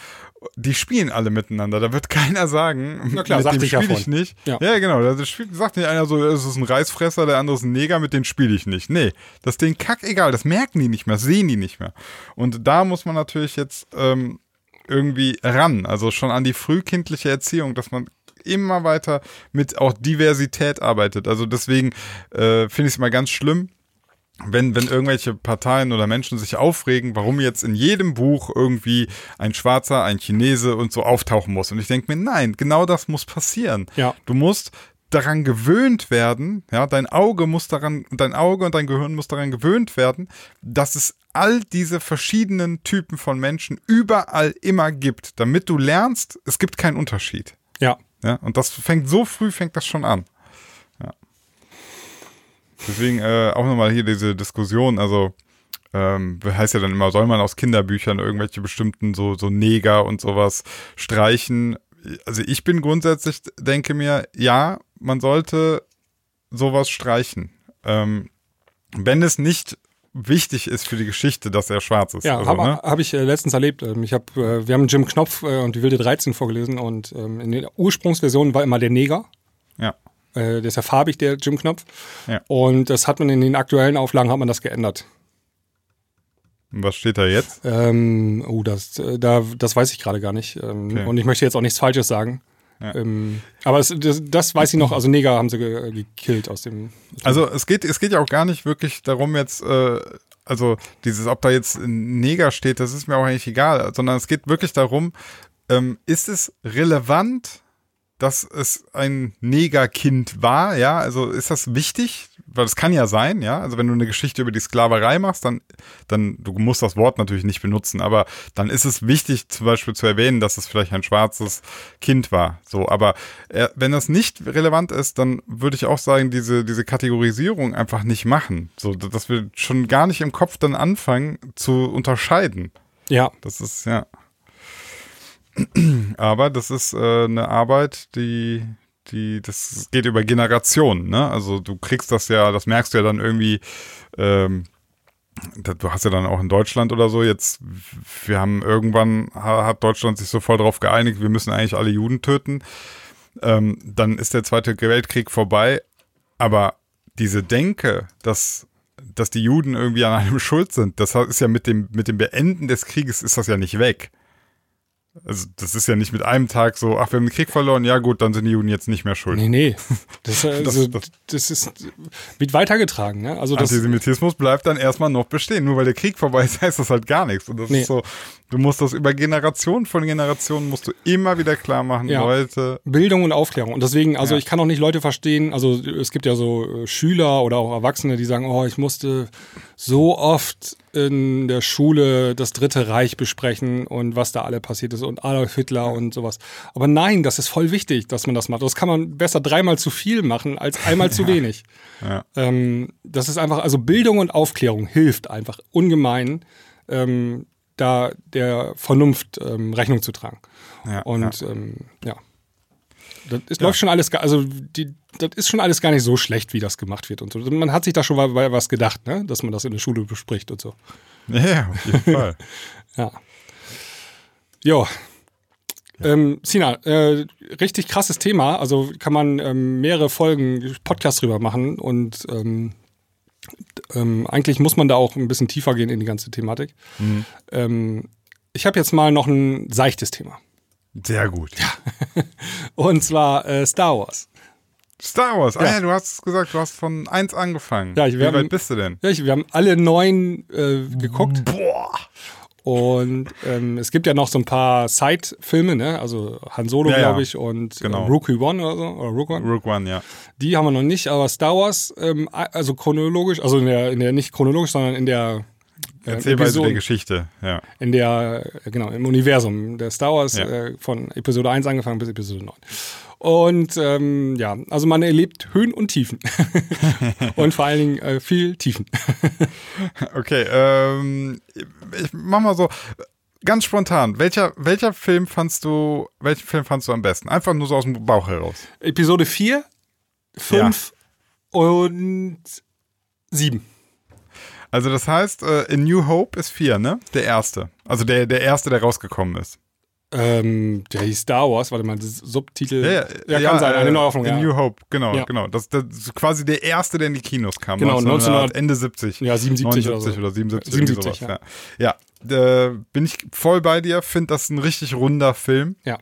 [SPEAKER 1] Die spielen alle miteinander. Da wird keiner sagen,
[SPEAKER 2] Na klar,
[SPEAKER 1] mit dem spiele ich nicht.
[SPEAKER 2] Ja.
[SPEAKER 1] Ja, genau. Da spielt, sagt nicht einer so, es ist ein Reißfresser, der andere ist ein Neger, mit dem spiele ich nicht. Nee, das ist denen kackegal. Das merken die nicht mehr, das sehen die nicht mehr. Und da muss man natürlich jetzt ähm, irgendwie ran. Also schon an die frühkindliche Erziehung, dass man immer weiter mit auch Diversität arbeitet. Also deswegen äh, finde ich es mal ganz schlimm, wenn, wenn irgendwelche Parteien oder Menschen sich aufregen, warum jetzt in jedem Buch irgendwie ein Schwarzer, ein Chinese und so auftauchen muss. Und ich denke mir, nein, genau das muss passieren.
[SPEAKER 2] Ja.
[SPEAKER 1] Du musst daran gewöhnt werden, ja, dein Auge muss daran, dein Auge und dein Gehirn muss daran gewöhnt werden, dass es all diese verschiedenen Typen von Menschen überall immer gibt, damit du lernst, es gibt keinen Unterschied.
[SPEAKER 2] Ja.
[SPEAKER 1] Ja, und das fängt so früh, fängt das schon an. Ja. Deswegen äh, auch nochmal hier diese Diskussion, also ähm, heißt ja dann immer, soll man aus Kinderbüchern irgendwelche bestimmten so, so Neger und sowas streichen? Also ich bin grundsätzlich, denke mir, ja, man sollte sowas streichen. Ähm, wenn es nicht wichtig ist für die Geschichte, dass er schwarz ist.
[SPEAKER 2] Ja,
[SPEAKER 1] also,
[SPEAKER 2] habe
[SPEAKER 1] ne?
[SPEAKER 2] hab ich äh, letztens erlebt. Ähm, Ich hab, äh, wir haben Jim Knopf äh, und die wilde 13 vorgelesen und ähm, in der Ursprungsversion war immer der Neger.
[SPEAKER 1] Ja.
[SPEAKER 2] Äh, der ist ja farbig, der Jim Knopf.
[SPEAKER 1] Ja.
[SPEAKER 2] Und das hat man in den aktuellen Auflagen hat man das geändert.
[SPEAKER 1] Was steht da jetzt?
[SPEAKER 2] Ähm, oh, das, äh, da, das weiß ich gerade gar nicht. Ähm,
[SPEAKER 1] Okay.
[SPEAKER 2] Und ich möchte jetzt auch nichts Falsches sagen.
[SPEAKER 1] Ja.
[SPEAKER 2] Ähm, aber es, das, das weiß ich noch. Also Neger haben sie ge gekillt aus dem.
[SPEAKER 1] Also es geht, es geht ja auch gar nicht wirklich darum jetzt, äh, also dieses, ob da jetzt Neger steht, das ist mir auch eigentlich egal, sondern es geht wirklich darum, ähm, ist es relevant, dass es ein Negerkind war, ja, also ist das wichtig? Weil es kann ja sein, ja, also wenn du eine Geschichte über die Sklaverei machst, dann, dann, du musst das Wort natürlich nicht benutzen, aber dann ist es wichtig, zum Beispiel zu erwähnen, dass es vielleicht ein schwarzes Kind war, so, aber äh, wenn das nicht relevant ist, dann würde ich auch sagen, diese, diese Kategorisierung einfach nicht machen, so, dass wir schon gar nicht im Kopf dann anfangen zu unterscheiden.
[SPEAKER 2] Ja,
[SPEAKER 1] Das ist, ja. Aber das ist äh, eine Arbeit, die, die, das geht über Generationen, ne? Also du kriegst das ja, das merkst du ja dann irgendwie, ähm, du hast ja dann auch in Deutschland oder so jetzt, wir haben irgendwann, ha- hat Deutschland sich so voll darauf geeinigt, wir müssen eigentlich alle Juden töten. Ähm, dann ist der Zweite Weltkrieg vorbei, aber diese Denke, dass dass die Juden irgendwie an einem schuld sind, das ist ja mit dem, mit dem Beenden des Krieges ist das ja nicht weg. Also, das ist ja nicht mit einem Tag so, ach, wir haben den Krieg verloren, ja gut, dann sind die Juden jetzt nicht mehr schuld.
[SPEAKER 2] nee, nee. Das, also,
[SPEAKER 1] Das-
[SPEAKER 2] das, ist, wird weitergetragen. Ne? Also das,
[SPEAKER 1] Antisemitismus bleibt dann erstmal noch bestehen. Nur weil der Krieg vorbei ist, heißt das halt gar nichts. Und das
[SPEAKER 2] Nee.
[SPEAKER 1] ist so, du musst das über Generationen von Generationen musst du immer wieder klar machen,
[SPEAKER 2] Ja.
[SPEAKER 1] Leute.
[SPEAKER 2] Bildung und Aufklärung. Und deswegen, also
[SPEAKER 1] Ja.
[SPEAKER 2] ich kann auch nicht Leute verstehen, also es gibt ja so äh, Schüler oder auch Erwachsene, die sagen, oh, ich musste so oft in der Schule das Dritte Reich besprechen und was da alle passiert ist und Adolf Hitler und sowas. Aber nein, das ist voll wichtig, dass man das macht. Das kann man besser dreimal zu viel machen als einmal zu wenig.
[SPEAKER 1] Ja.
[SPEAKER 2] Ähm, das ist einfach, also Bildung und Aufklärung hilft einfach ungemein, ähm, da der Vernunft ähm, Rechnung zu tragen.
[SPEAKER 1] Ja,
[SPEAKER 2] Und ähm, ja. Das ist, läuft schon alles, also die, das ist schon alles gar nicht so schlecht, wie das gemacht wird und so. Man hat sich da schon mal bei was gedacht, ne? dass man das in der Schule bespricht und so.
[SPEAKER 1] Ja, ja auf jeden Fall.
[SPEAKER 2] Ja. Jo. Ähm, Sina, äh, richtig krasses Thema. Also kann man ähm, mehrere Folgen Podcast drüber machen und ähm, ähm, eigentlich muss man da auch ein bisschen tiefer gehen in die ganze Thematik. Ähm, ich habe jetzt mal noch ein seichtes Thema.
[SPEAKER 1] Sehr gut.
[SPEAKER 2] Und zwar äh, Star Wars.
[SPEAKER 1] Star Wars. Ah
[SPEAKER 2] Ja.
[SPEAKER 1] ja, du hast gesagt, du hast von eins angefangen.
[SPEAKER 2] Ja, ich-
[SPEAKER 1] Wie
[SPEAKER 2] haben-
[SPEAKER 1] weit bist du denn?
[SPEAKER 2] Ja, ich, wir haben alle neun äh, geguckt.
[SPEAKER 1] Boah.
[SPEAKER 2] Und ähm, es gibt ja noch so ein paar Side-Filme, ne? Also Han Solo,
[SPEAKER 1] Ja, ja.
[SPEAKER 2] glaube ich, und
[SPEAKER 1] Genau.
[SPEAKER 2] äh, Rookie One oder so, oder Rook One.
[SPEAKER 1] Rook One, ja.
[SPEAKER 2] Die haben wir noch nicht, aber Star Wars, ähm, also chronologisch, also in der, in der nicht chronologisch, sondern in der äh,
[SPEAKER 1] Erzählweise der
[SPEAKER 2] Episode-
[SPEAKER 1] Geschichte, ja.
[SPEAKER 2] in der, genau, im Universum der Star Wars
[SPEAKER 1] Ja.
[SPEAKER 2] äh, von Episode 1 angefangen bis Episode 9. Und ähm, ja, also man erlebt Höhen und Tiefen. und vor allen Dingen äh, viel Tiefen.
[SPEAKER 1] Okay, ähm, ich mach mal so, ganz spontan, welcher, welcher Film fandst du, welchen Film fandst du am besten? Einfach nur so aus dem Bauch heraus.
[SPEAKER 2] Episode 4, 5 und 7.
[SPEAKER 1] Also das heißt, äh, in New Hope ist vier, ne? Der erste. Also der, der erste, der rausgekommen ist.
[SPEAKER 2] Ähm, der hieß Star Wars, warte mal, das Subtitel. kann sein, eine
[SPEAKER 1] äh,
[SPEAKER 2] Neuaufnahme.
[SPEAKER 1] In
[SPEAKER 2] Ja.
[SPEAKER 1] New Hope, genau,
[SPEAKER 2] Ja.
[SPEAKER 1] genau. Das, das ist quasi der erste, der in die Kinos kam.
[SPEAKER 2] Genau, 1900
[SPEAKER 1] Ende 70.
[SPEAKER 2] Ja, 77 oder
[SPEAKER 1] 79
[SPEAKER 2] so.
[SPEAKER 1] oder 77.
[SPEAKER 2] 77,
[SPEAKER 1] irgendwie sowas, ja. Ja, äh, bin ich voll bei dir, finde das ein richtig runder Film.
[SPEAKER 2] Ja.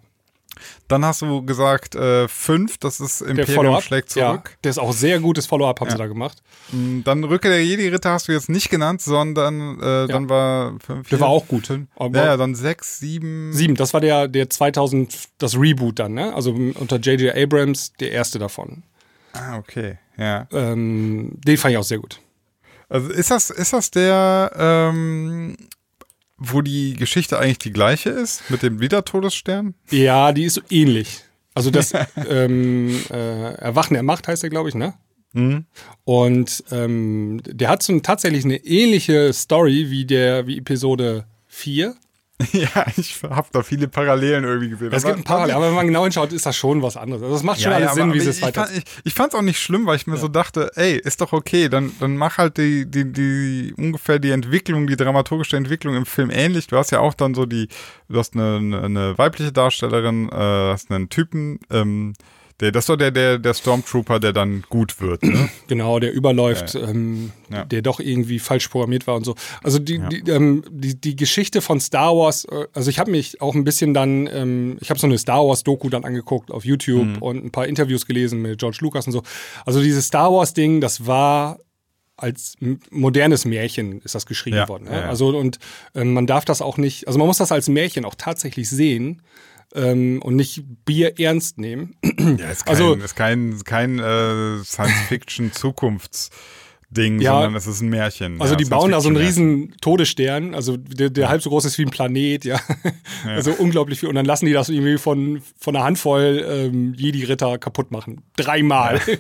[SPEAKER 1] Dann hast du gesagt, äh, fünf, das ist Imperium schlägt
[SPEAKER 2] Ja,
[SPEAKER 1] zurück.
[SPEAKER 2] der ist auch sehr gutes Follow-up, haben
[SPEAKER 1] Ja.
[SPEAKER 2] sie da gemacht.
[SPEAKER 1] Mm, Dann Rücke der Jedi-Ritter hast du jetzt nicht genannt, sondern äh, dann war fünf,
[SPEAKER 2] Der
[SPEAKER 1] vier,
[SPEAKER 2] war auch gut.
[SPEAKER 1] fünf. Ja, ja, dann sechs, sieben.
[SPEAKER 2] Sieben, das war der, der 2000, das Reboot dann, ne? Also unter J.J. Abrams, der erste davon.
[SPEAKER 1] Ah, okay. Ja.
[SPEAKER 2] Ähm, den fand ich auch sehr gut.
[SPEAKER 1] Also ist das, ist das der, ähm, wo die Geschichte eigentlich die gleiche ist? Mit dem Wiedertodesstern?
[SPEAKER 2] Ja, die ist so ähnlich. Also das ähm, äh, Erwachen der Macht heißt der, glaube ich, ne?
[SPEAKER 1] Mhm.
[SPEAKER 2] Und ähm, der hat so ein, tatsächlich eine ähnliche Story wie der wie Episode 4.
[SPEAKER 1] Ja, ich habe da viele Parallelen irgendwie gesehen.
[SPEAKER 2] Es gibt ein paar, aber wenn man genau hinschaut, ist das schon was anderes. Also das macht schon
[SPEAKER 1] Ja,
[SPEAKER 2] alles
[SPEAKER 1] ja,
[SPEAKER 2] Sinn, wie sie es weiter.
[SPEAKER 1] fand, ich, ich fand's auch nicht schlimm, weil ich mir so dachte, ey, ist doch okay, dann, dann mach halt die, die, die ungefähr die Entwicklung, die dramaturgische Entwicklung im Film ähnlich. Du hast ja auch dann so die, du hast eine, eine, eine weibliche Darstellerin, äh, hast einen Typen, ähm, der, das war der, der, der Stormtrooper, der dann gut wird, ne?
[SPEAKER 2] Genau, der überläuft, ähm,
[SPEAKER 1] Ja.
[SPEAKER 2] der doch irgendwie falsch programmiert war und so. Also die, die, ähm, die, die Geschichte von Star Wars, äh, also ich habe mich auch ein bisschen dann, ähm, ich habe so eine Star Wars-Doku dann angeguckt auf YouTube
[SPEAKER 1] Mhm.
[SPEAKER 2] und ein paar Interviews gelesen mit George Lucas und so. Also dieses Star Wars-Ding, das war als modernes Märchen ist das geschrieben
[SPEAKER 1] Ja,
[SPEAKER 2] worden. Ne?
[SPEAKER 1] ja, ja.
[SPEAKER 2] Also und ähm, man darf das auch nicht, also man muss das als Märchen auch tatsächlich sehen ähm, und nicht Bier ernst nehmen.
[SPEAKER 1] Ja, ist kein,
[SPEAKER 2] Also-
[SPEAKER 1] ist kein, kein äh, Science-Fiction-Zukunftsding,
[SPEAKER 2] Ja.
[SPEAKER 1] sondern es ist ein Märchen.
[SPEAKER 2] Also
[SPEAKER 1] ja,
[SPEAKER 2] die bauen da so einen riesen Todesstern, also der, der halb so groß ist wie ein Planet, ja. Also unglaublich viel. Und dann lassen die das irgendwie von, von einer Handvoll ähm, Jedi-Ritter kaputt machen. Dreimal.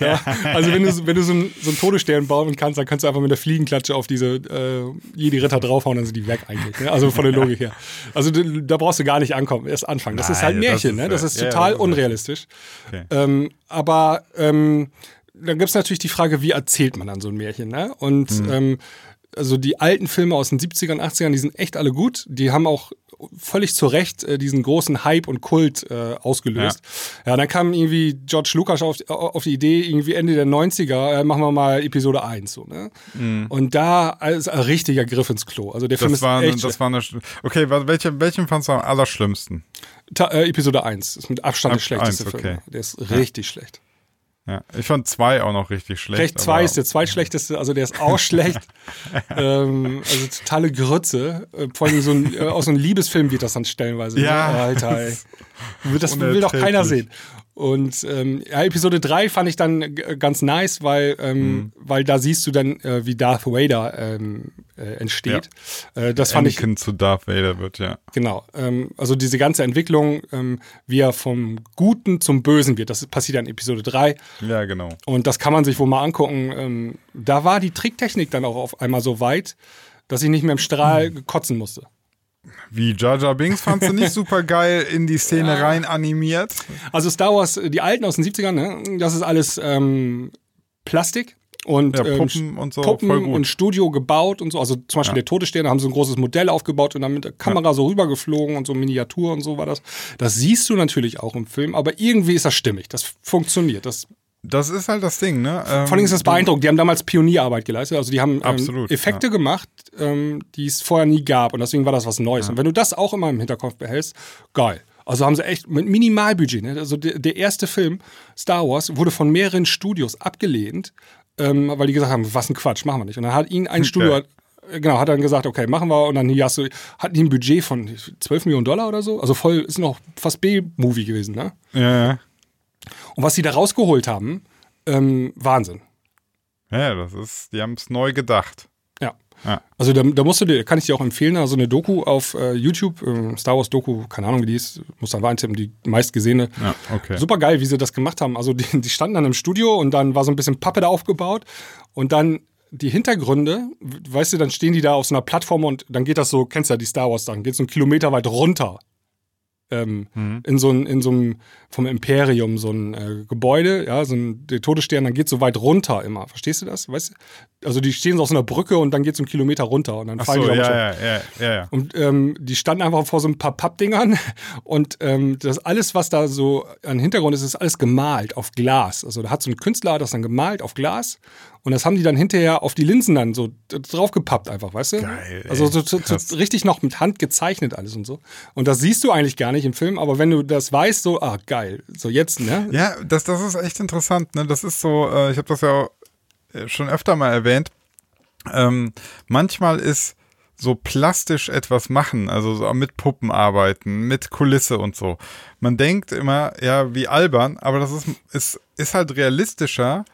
[SPEAKER 2] Ja. Also wenn du, wenn du so, einen, so einen Todesstern bauen kannst, dann kannst du einfach mit der Fliegenklatsche auf diese äh, Jedi-Ritter draufhauen, dann sind die weg eigentlich. Ne? Also von der Logik her. Also da brauchst du gar nicht ankommen, erst anfangen. Das ist halt
[SPEAKER 1] Nein, das
[SPEAKER 2] Märchen,
[SPEAKER 1] ist,
[SPEAKER 2] ne? Das ist
[SPEAKER 1] ja,
[SPEAKER 2] total unrealistisch.
[SPEAKER 1] Okay.
[SPEAKER 2] Ähm, aber ähm, dann gibt es natürlich die Frage, wie erzählt man dann so ein Märchen? Ne? Und
[SPEAKER 1] Mhm.
[SPEAKER 2] ähm, also die alten Filme aus den 70ern, 80ern, die sind echt alle gut. Die haben auch völlig zu Recht äh, diesen großen Hype und Kult äh, ausgelöst. Ja. dann kam irgendwie George Lucas auf, auf die Idee, irgendwie Ende der 90er, äh, machen wir mal Episode 1. So, ne? Und da ist ein richtiger Griff ins Klo. Also der Film
[SPEAKER 1] Mhm. Das
[SPEAKER 2] ist
[SPEAKER 1] war,
[SPEAKER 2] echt
[SPEAKER 1] das war eine. Okay, welche, welchen fandst du am allerschlimmsten?
[SPEAKER 2] Ta äh, Episode 1 ist mit Abstand der
[SPEAKER 1] Ab-
[SPEAKER 2] schlechteste
[SPEAKER 1] eins,
[SPEAKER 2] Film.
[SPEAKER 1] okay.
[SPEAKER 2] Der ist richtig schlecht.
[SPEAKER 1] Ja, ich fand zwei auch noch richtig schlecht.
[SPEAKER 2] Recht 2
[SPEAKER 1] aber-
[SPEAKER 2] ist der zweitschlechteste, also der ist auch schlecht. ähm, also totale Grütze. Äh, vor allem so ein, äh, aus so einem Liebesfilm wird das dann stellenweise.
[SPEAKER 1] Ja.
[SPEAKER 2] Ne? Alter, ey. Das will doch keiner sehen. Und ähm, ja, Episode 3 fand ich dann ganz nice, weil, ähm,
[SPEAKER 1] Mhm.
[SPEAKER 2] weil da siehst du dann, äh, wie Darth Vader ähm, äh, entsteht. Äh, das fand ich
[SPEAKER 1] Anakin zu Darth Vader wird, ja.
[SPEAKER 2] Genau. Ähm, also diese ganze Entwicklung, ähm, wie er vom Guten zum Bösen wird, das passiert dann in Episode 3.
[SPEAKER 1] Ja, genau.
[SPEAKER 2] Und das kann man sich wohl mal angucken. Ähm, da war die Tricktechnik dann auch auf einmal so weit, dass ich nicht mehr im Strahl kotzen musste.
[SPEAKER 1] Wie Jar Binks fandst du nicht super geil in die Szene rein animiert?
[SPEAKER 2] Also Star Wars, die alten aus den 70ern, ne? das ist alles ähm, Plastik. Und
[SPEAKER 1] Ja,
[SPEAKER 2] ähm,
[SPEAKER 1] Puppen und so,
[SPEAKER 2] Puppen und Studio gebaut und so. Also zum Beispiel der Todesstern, da haben sie ein großes Modell aufgebaut und dann mit der Kamera so rübergeflogen und so Miniatur und so war das. Das siehst du natürlich auch im Film, aber irgendwie ist das stimmig. Das funktioniert. Das
[SPEAKER 1] Das ist halt das Ding, ne? Ähm,
[SPEAKER 2] Vor allem ist das beeindruckend. Die haben damals Pionierarbeit geleistet. Also die haben ähm,
[SPEAKER 1] Absolut,
[SPEAKER 2] Effekte
[SPEAKER 1] ja.
[SPEAKER 2] gemacht, ähm, die es vorher nie gab. Und deswegen war das was Neues. Und wenn du das auch immer im Hinterkopf behältst, geil. Also haben sie echt mit Minimalbudget. Ne? Also der, der erste Film, Star Wars, wurde von mehreren Studios abgelehnt, ähm, weil die gesagt haben, was ein Quatsch, machen wir nicht. Und dann hat ihn ein Studio, genau, hat dann gesagt, okay, machen wir. Und dann hier hast du, hatten die ein Budget von 12 Millionen Dollar oder so. Also voll, ist noch fast B-Movie gewesen, ne?
[SPEAKER 1] Ja, ja.
[SPEAKER 2] Und was sie da rausgeholt haben, ähm, Wahnsinn.
[SPEAKER 1] Ja, das ist, die haben es neu gedacht.
[SPEAKER 2] Ja.
[SPEAKER 1] Ja.
[SPEAKER 2] Also da, da musst du dir, kann ich dir auch empfehlen, also eine Doku auf äh, YouTube, ähm, Star Wars Doku, keine Ahnung wie die ist, muss dann eintippen, die meistgesehene.
[SPEAKER 1] Ja, okay.
[SPEAKER 2] Super geil, wie sie das gemacht haben. Also die, die standen dann im Studio und dann war so ein bisschen Pappe da aufgebaut und dann die Hintergründe, weißt du, dann stehen die da auf so einer Plattform und dann geht das so, kennst du ja die Star Wars Sachen, geht so einen Kilometer weit runter. Ähm, in so ein, in so einem, vom Imperium, so ein äh, Gebäude, ja, so ein der Todesstern, dann geht so weit runter immer. Verstehst du das? Weißt du? Also die stehen so auf so einer Brücke und dann geht so ein Kilometer runter und dann
[SPEAKER 1] Ach
[SPEAKER 2] fallen
[SPEAKER 1] so,
[SPEAKER 2] die
[SPEAKER 1] ja, ja, ja, ja, ja.
[SPEAKER 2] Und ähm, die standen einfach vor so ein paar Pappdingern und ähm, das alles, was da so an Hintergrund ist, ist alles gemalt auf Glas. Also da hat so ein Künstler das dann gemalt auf Glas Und das haben die dann hinterher auf die Linsen dann so draufgepappt einfach, weißt du?
[SPEAKER 1] Geil, ey.
[SPEAKER 2] Also so, so, so richtig noch mit Hand gezeichnet alles und so. Und das siehst du eigentlich gar nicht im Film, aber wenn du das weißt, so, ah, geil. So jetzt, ne?
[SPEAKER 1] Ja, das, das ist echt interessant. Ne? Das ist so, äh, ich habe das ja äh, schon öfter mal erwähnt. Ähm, manchmal ist so plastisch etwas machen, also so mit Puppen arbeiten, mit Kulisse und so. Man denkt immer, ja, wie albern, aber das ist, ist, ist halt realistischer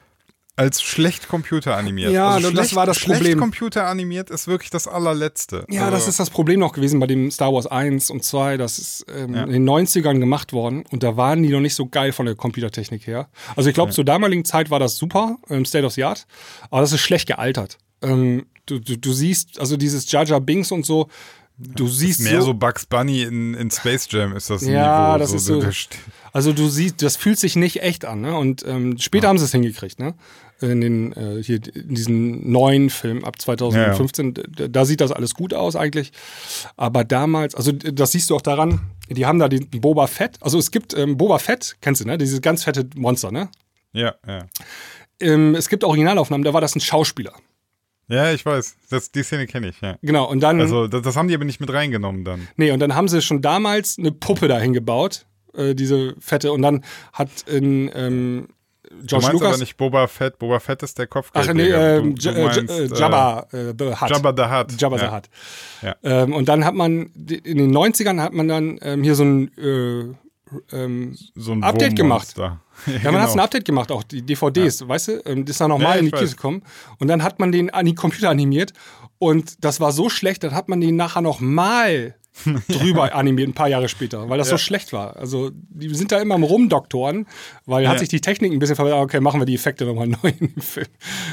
[SPEAKER 1] als schlecht computeranimiert.
[SPEAKER 2] Ja,
[SPEAKER 1] also
[SPEAKER 2] das
[SPEAKER 1] schlecht,
[SPEAKER 2] war das
[SPEAKER 1] schlecht
[SPEAKER 2] Problem.
[SPEAKER 1] computeranimiert ist wirklich das allerletzte.
[SPEAKER 2] Ja,
[SPEAKER 1] also,
[SPEAKER 2] das ist das Problem noch gewesen bei dem Star Wars 1 und 2. Das ist ähm,
[SPEAKER 1] Ja.
[SPEAKER 2] in den 90ern gemacht worden und da waren die noch nicht so geil von der Computertechnik her. Also ich glaube, zur damaligen Zeit war das super, ähm, State of the Art, aber das ist schlecht gealtert. Ähm, du, du, du siehst, also dieses Jar Jar Binks und so, du siehst
[SPEAKER 1] mehr so Bugs Bunny in, in Space Jam ist das
[SPEAKER 2] Ja,
[SPEAKER 1] Niveau.
[SPEAKER 2] das ist so-
[SPEAKER 1] der st-
[SPEAKER 2] Also du siehst, das fühlt sich nicht echt an, ne? Und ähm, später haben sie es hingekriegt, ne? In den äh, hier in diesen neuen Film ab 2015, da, da sieht das alles gut aus eigentlich. Aber damals, also das siehst du auch daran, die haben da den Boba Fett. Also es gibt ähm, Boba Fett, kennst du, ne? Dieses ganz fette Monster, ne?
[SPEAKER 1] Ja, ja.
[SPEAKER 2] Ähm, es gibt Originalaufnahmen, da war das ein Schauspieler.
[SPEAKER 1] Ja, ich weiß. Das, die Szene kenne ich, ja.
[SPEAKER 2] Genau, und dann.
[SPEAKER 1] Also, das, das haben die aber nicht mit reingenommen dann.
[SPEAKER 2] Nee, und dann haben sie schon damals eine Puppe dahin gebaut, äh, diese fette, und dann hat in ähm,
[SPEAKER 1] Du
[SPEAKER 2] George
[SPEAKER 1] meinst
[SPEAKER 2] Lucas.
[SPEAKER 1] aber nicht Boba Fett. Boba Fett ist der
[SPEAKER 2] Ach
[SPEAKER 1] Kopfgeldjäger.
[SPEAKER 2] nee, ähm,
[SPEAKER 1] du, du
[SPEAKER 2] äh,
[SPEAKER 1] meinst,
[SPEAKER 2] äh,
[SPEAKER 1] äh,
[SPEAKER 2] Jabba äh, the Hutt.
[SPEAKER 1] Jabba the Hutt.
[SPEAKER 2] Jabba the
[SPEAKER 1] ja.
[SPEAKER 2] Hutt.
[SPEAKER 1] Ja.
[SPEAKER 2] Ähm, und dann hat man, in den 90ern hat man dann ähm, hier so ein äh, ähm,
[SPEAKER 1] So ein
[SPEAKER 2] Update gemacht.
[SPEAKER 1] Wurmmonster.
[SPEAKER 2] ja, man hat ein Update gemacht, auch die DVDs, weißt du? Ähm, das ist dann nochmal
[SPEAKER 1] Ja,
[SPEAKER 2] in die Kiste gekommen. Und dann hat man den an die Computer animiert und das war so schlecht, dann hat man den nachher nochmal drüber animiert, ein paar Jahre später, weil das so schlecht war. Also die sind da immer am Rumdoktoren, weil hat
[SPEAKER 1] Ja.
[SPEAKER 2] sich die Technik ein bisschen verbessert. Okay, machen wir die Effekte nochmal neu in den Film.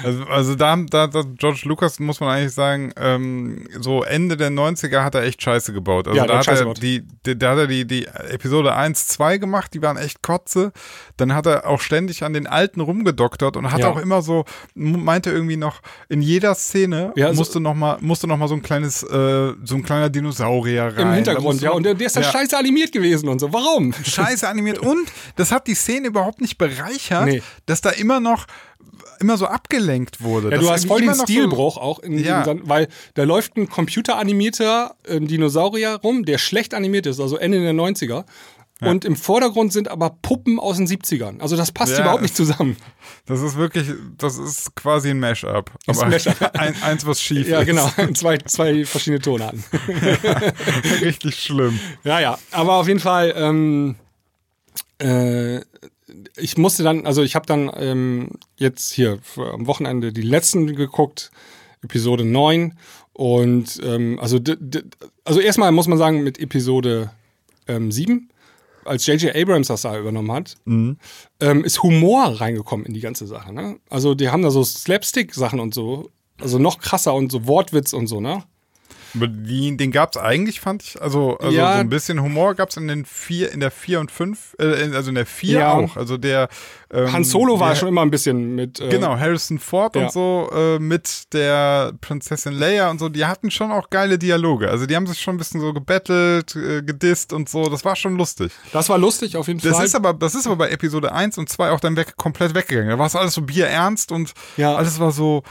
[SPEAKER 1] Also, also da, da, da, George Lucas, muss man eigentlich sagen, ähm, so Ende der 90er hat er echt Scheiße gebaut. Also
[SPEAKER 2] Ja,
[SPEAKER 1] da
[SPEAKER 2] hat
[SPEAKER 1] hat er die, die, da hat er die, die Episode 1, 2 gemacht, die waren echt kotze. Dann hat er auch ständig an den alten rumgedoktert und hat
[SPEAKER 2] Ja.
[SPEAKER 1] auch immer so, meinte irgendwie noch, in jeder Szene
[SPEAKER 2] Ja, also-
[SPEAKER 1] musste noch mal, musste noch mal so ein kleines, äh, so ein kleiner Dinosaurier rein.
[SPEAKER 2] Im Hintergrund, ja. Und der, der ist dann
[SPEAKER 1] Ja.
[SPEAKER 2] scheiße animiert gewesen und so. Warum?
[SPEAKER 1] scheiße animiert und das hat die Szene überhaupt nicht bereichert,
[SPEAKER 2] Nee.
[SPEAKER 1] dass da immer noch immer so abgelenkt wurde.
[SPEAKER 2] Ja, du hast voll den
[SPEAKER 1] noch so-
[SPEAKER 2] Stilbruch auch, in,
[SPEAKER 1] Ja.
[SPEAKER 2] in, weil da läuft ein computeranimierter ähm, Dinosaurier rum, der schlecht animiert ist, also Ende der 90er. Und im Vordergrund sind aber Puppen aus den 70ern. Also das passt
[SPEAKER 1] Ja.
[SPEAKER 2] überhaupt nicht zusammen.
[SPEAKER 1] Das ist wirklich, das ist quasi ein Mashup. Aber
[SPEAKER 2] ein Mashup.
[SPEAKER 1] ein, eins, was schief
[SPEAKER 2] Ja,
[SPEAKER 1] ist.
[SPEAKER 2] genau. zwei, zwei verschiedene Tonarten.
[SPEAKER 1] Richtig schlimm.
[SPEAKER 2] Ja, ja. Aber auf jeden Fall, ähm, äh, ich musste dann, also ich habe dann ähm, jetzt hier am Wochenende die letzten geguckt, Episode 9. Und ähm, also, also erstmal muss man sagen, mit Episode ähm, 7, als J.J. Abrams das da übernommen hat, ähm, ist Humor reingekommen in die ganze Sache. Ne? Also die haben da so Slapstick-Sachen und so, also noch krasser und so Wortwitz und so, ne?
[SPEAKER 1] Die, den gab es eigentlich, fand ich. Also, also
[SPEAKER 2] Ja.
[SPEAKER 1] so ein bisschen Humor gab es in den vier, in der 4 und 5, äh, also in der 4
[SPEAKER 2] Ja.
[SPEAKER 1] auch. Also der ähm,
[SPEAKER 2] Han Solo war
[SPEAKER 1] der,
[SPEAKER 2] schon immer ein bisschen mit. Äh,
[SPEAKER 1] Genau, Harrison Ford
[SPEAKER 2] Ja.
[SPEAKER 1] und so äh, mit der Prinzessin Leia und so, die hatten schon auch geile Dialoge. Also die haben sich schon ein bisschen so gebettelt, äh, gedisst und so. Das war schon lustig.
[SPEAKER 2] Das war lustig auf jeden
[SPEAKER 1] Das
[SPEAKER 2] Fall.
[SPEAKER 1] ist aber, das ist aber bei Episode 1 und 2 auch dann weg, komplett weggegangen. Da war es alles so bierernst und
[SPEAKER 2] Ja.
[SPEAKER 1] alles war so,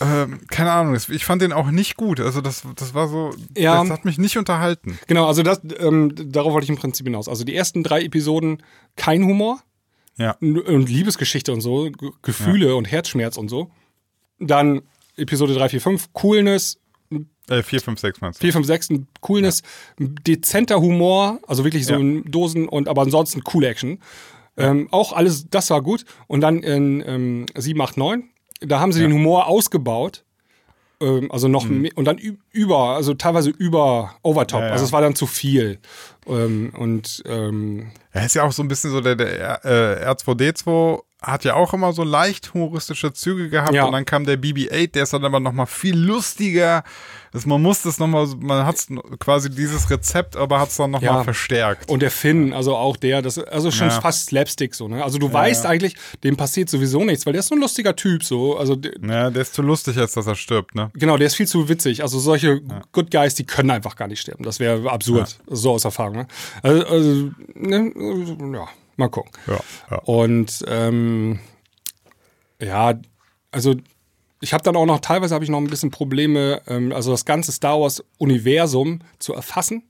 [SPEAKER 1] ähm, keine Ahnung, ich fand den auch nicht gut. Also das, das war so,
[SPEAKER 2] Ja.
[SPEAKER 1] das hat mich nicht unterhalten.
[SPEAKER 2] Genau, also das, ähm, darauf wollte ich im Prinzip hinaus. Also die ersten drei Episoden kein Humor
[SPEAKER 1] Ja.
[SPEAKER 2] und Liebesgeschichte und so, G Gefühle und Herzschmerz und so. Dann Episode 3, 4, 5, Coolness,
[SPEAKER 1] Äh, 4, 5, 6 meinst du?
[SPEAKER 2] 4, 5, 6, ein Coolness, ein dezenter Humor, also wirklich so
[SPEAKER 1] Ja.
[SPEAKER 2] in Dosen und aber ansonsten cool Action. Ähm, auch alles, das war gut. Und dann in ähm, 7, 8, 9, da haben sie den Humor ausgebaut. Ähm, also noch
[SPEAKER 1] Mhm.
[SPEAKER 2] mehr, und dann über, also teilweise über Overtop.
[SPEAKER 1] Ja, ja.
[SPEAKER 2] Also es war dann zu viel. Ähm, und ähm,
[SPEAKER 1] Er ist ja auch so ein bisschen so der, der äh, R2D2 hat ja auch immer so leicht humoristische Züge gehabt und dann kam der BB-8, der ist dann aber noch mal viel lustiger. Das, man muss das noch mal, man hat quasi dieses Rezept, aber hat es dann noch mal verstärkt.
[SPEAKER 2] und der Finn, also auch der, das also schon fast Slapstick so, ne? Also du weißt eigentlich, dem passiert sowieso nichts, weil der ist so ein lustiger Typ so. Also der,
[SPEAKER 1] Ja, der ist zu lustig, als dass er stirbt, ne?
[SPEAKER 2] Genau, der ist viel zu witzig. Also solche Good Guys, die können einfach gar nicht sterben. Das wäre absurd, so aus Erfahrung. Ne? Also, also ne, ja, mal gucken.
[SPEAKER 1] Ja, ja.
[SPEAKER 2] Und ähm, ja, also ich habe dann auch noch, teilweise habe ich noch ein bisschen Probleme, ähm, also das ganze Star Wars-Universum zu erfassen.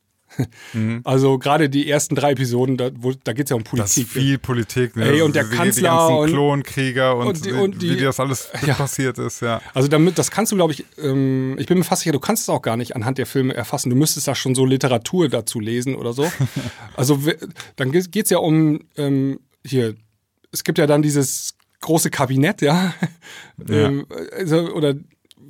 [SPEAKER 2] Mhm. Also gerade die ersten drei Episoden, da, da geht es ja um Politik. Das
[SPEAKER 1] ist viel Politik,
[SPEAKER 2] ne? Ey, und der
[SPEAKER 1] die,
[SPEAKER 2] Kanzler
[SPEAKER 1] die und Klonkrieger und,
[SPEAKER 2] und, die, und
[SPEAKER 1] wie, wie das alles ja. passiert ist, ja.
[SPEAKER 2] Also damit, das kannst du, glaube ich, ähm, ich bin mir fast sicher, du kannst es auch gar nicht anhand der Filme erfassen. Du müsstest da schon so Literatur dazu lesen oder so. also dann geht es ja um ähm, hier, es gibt ja dann dieses große Kabinett, ja. ja. Ähm, also, oder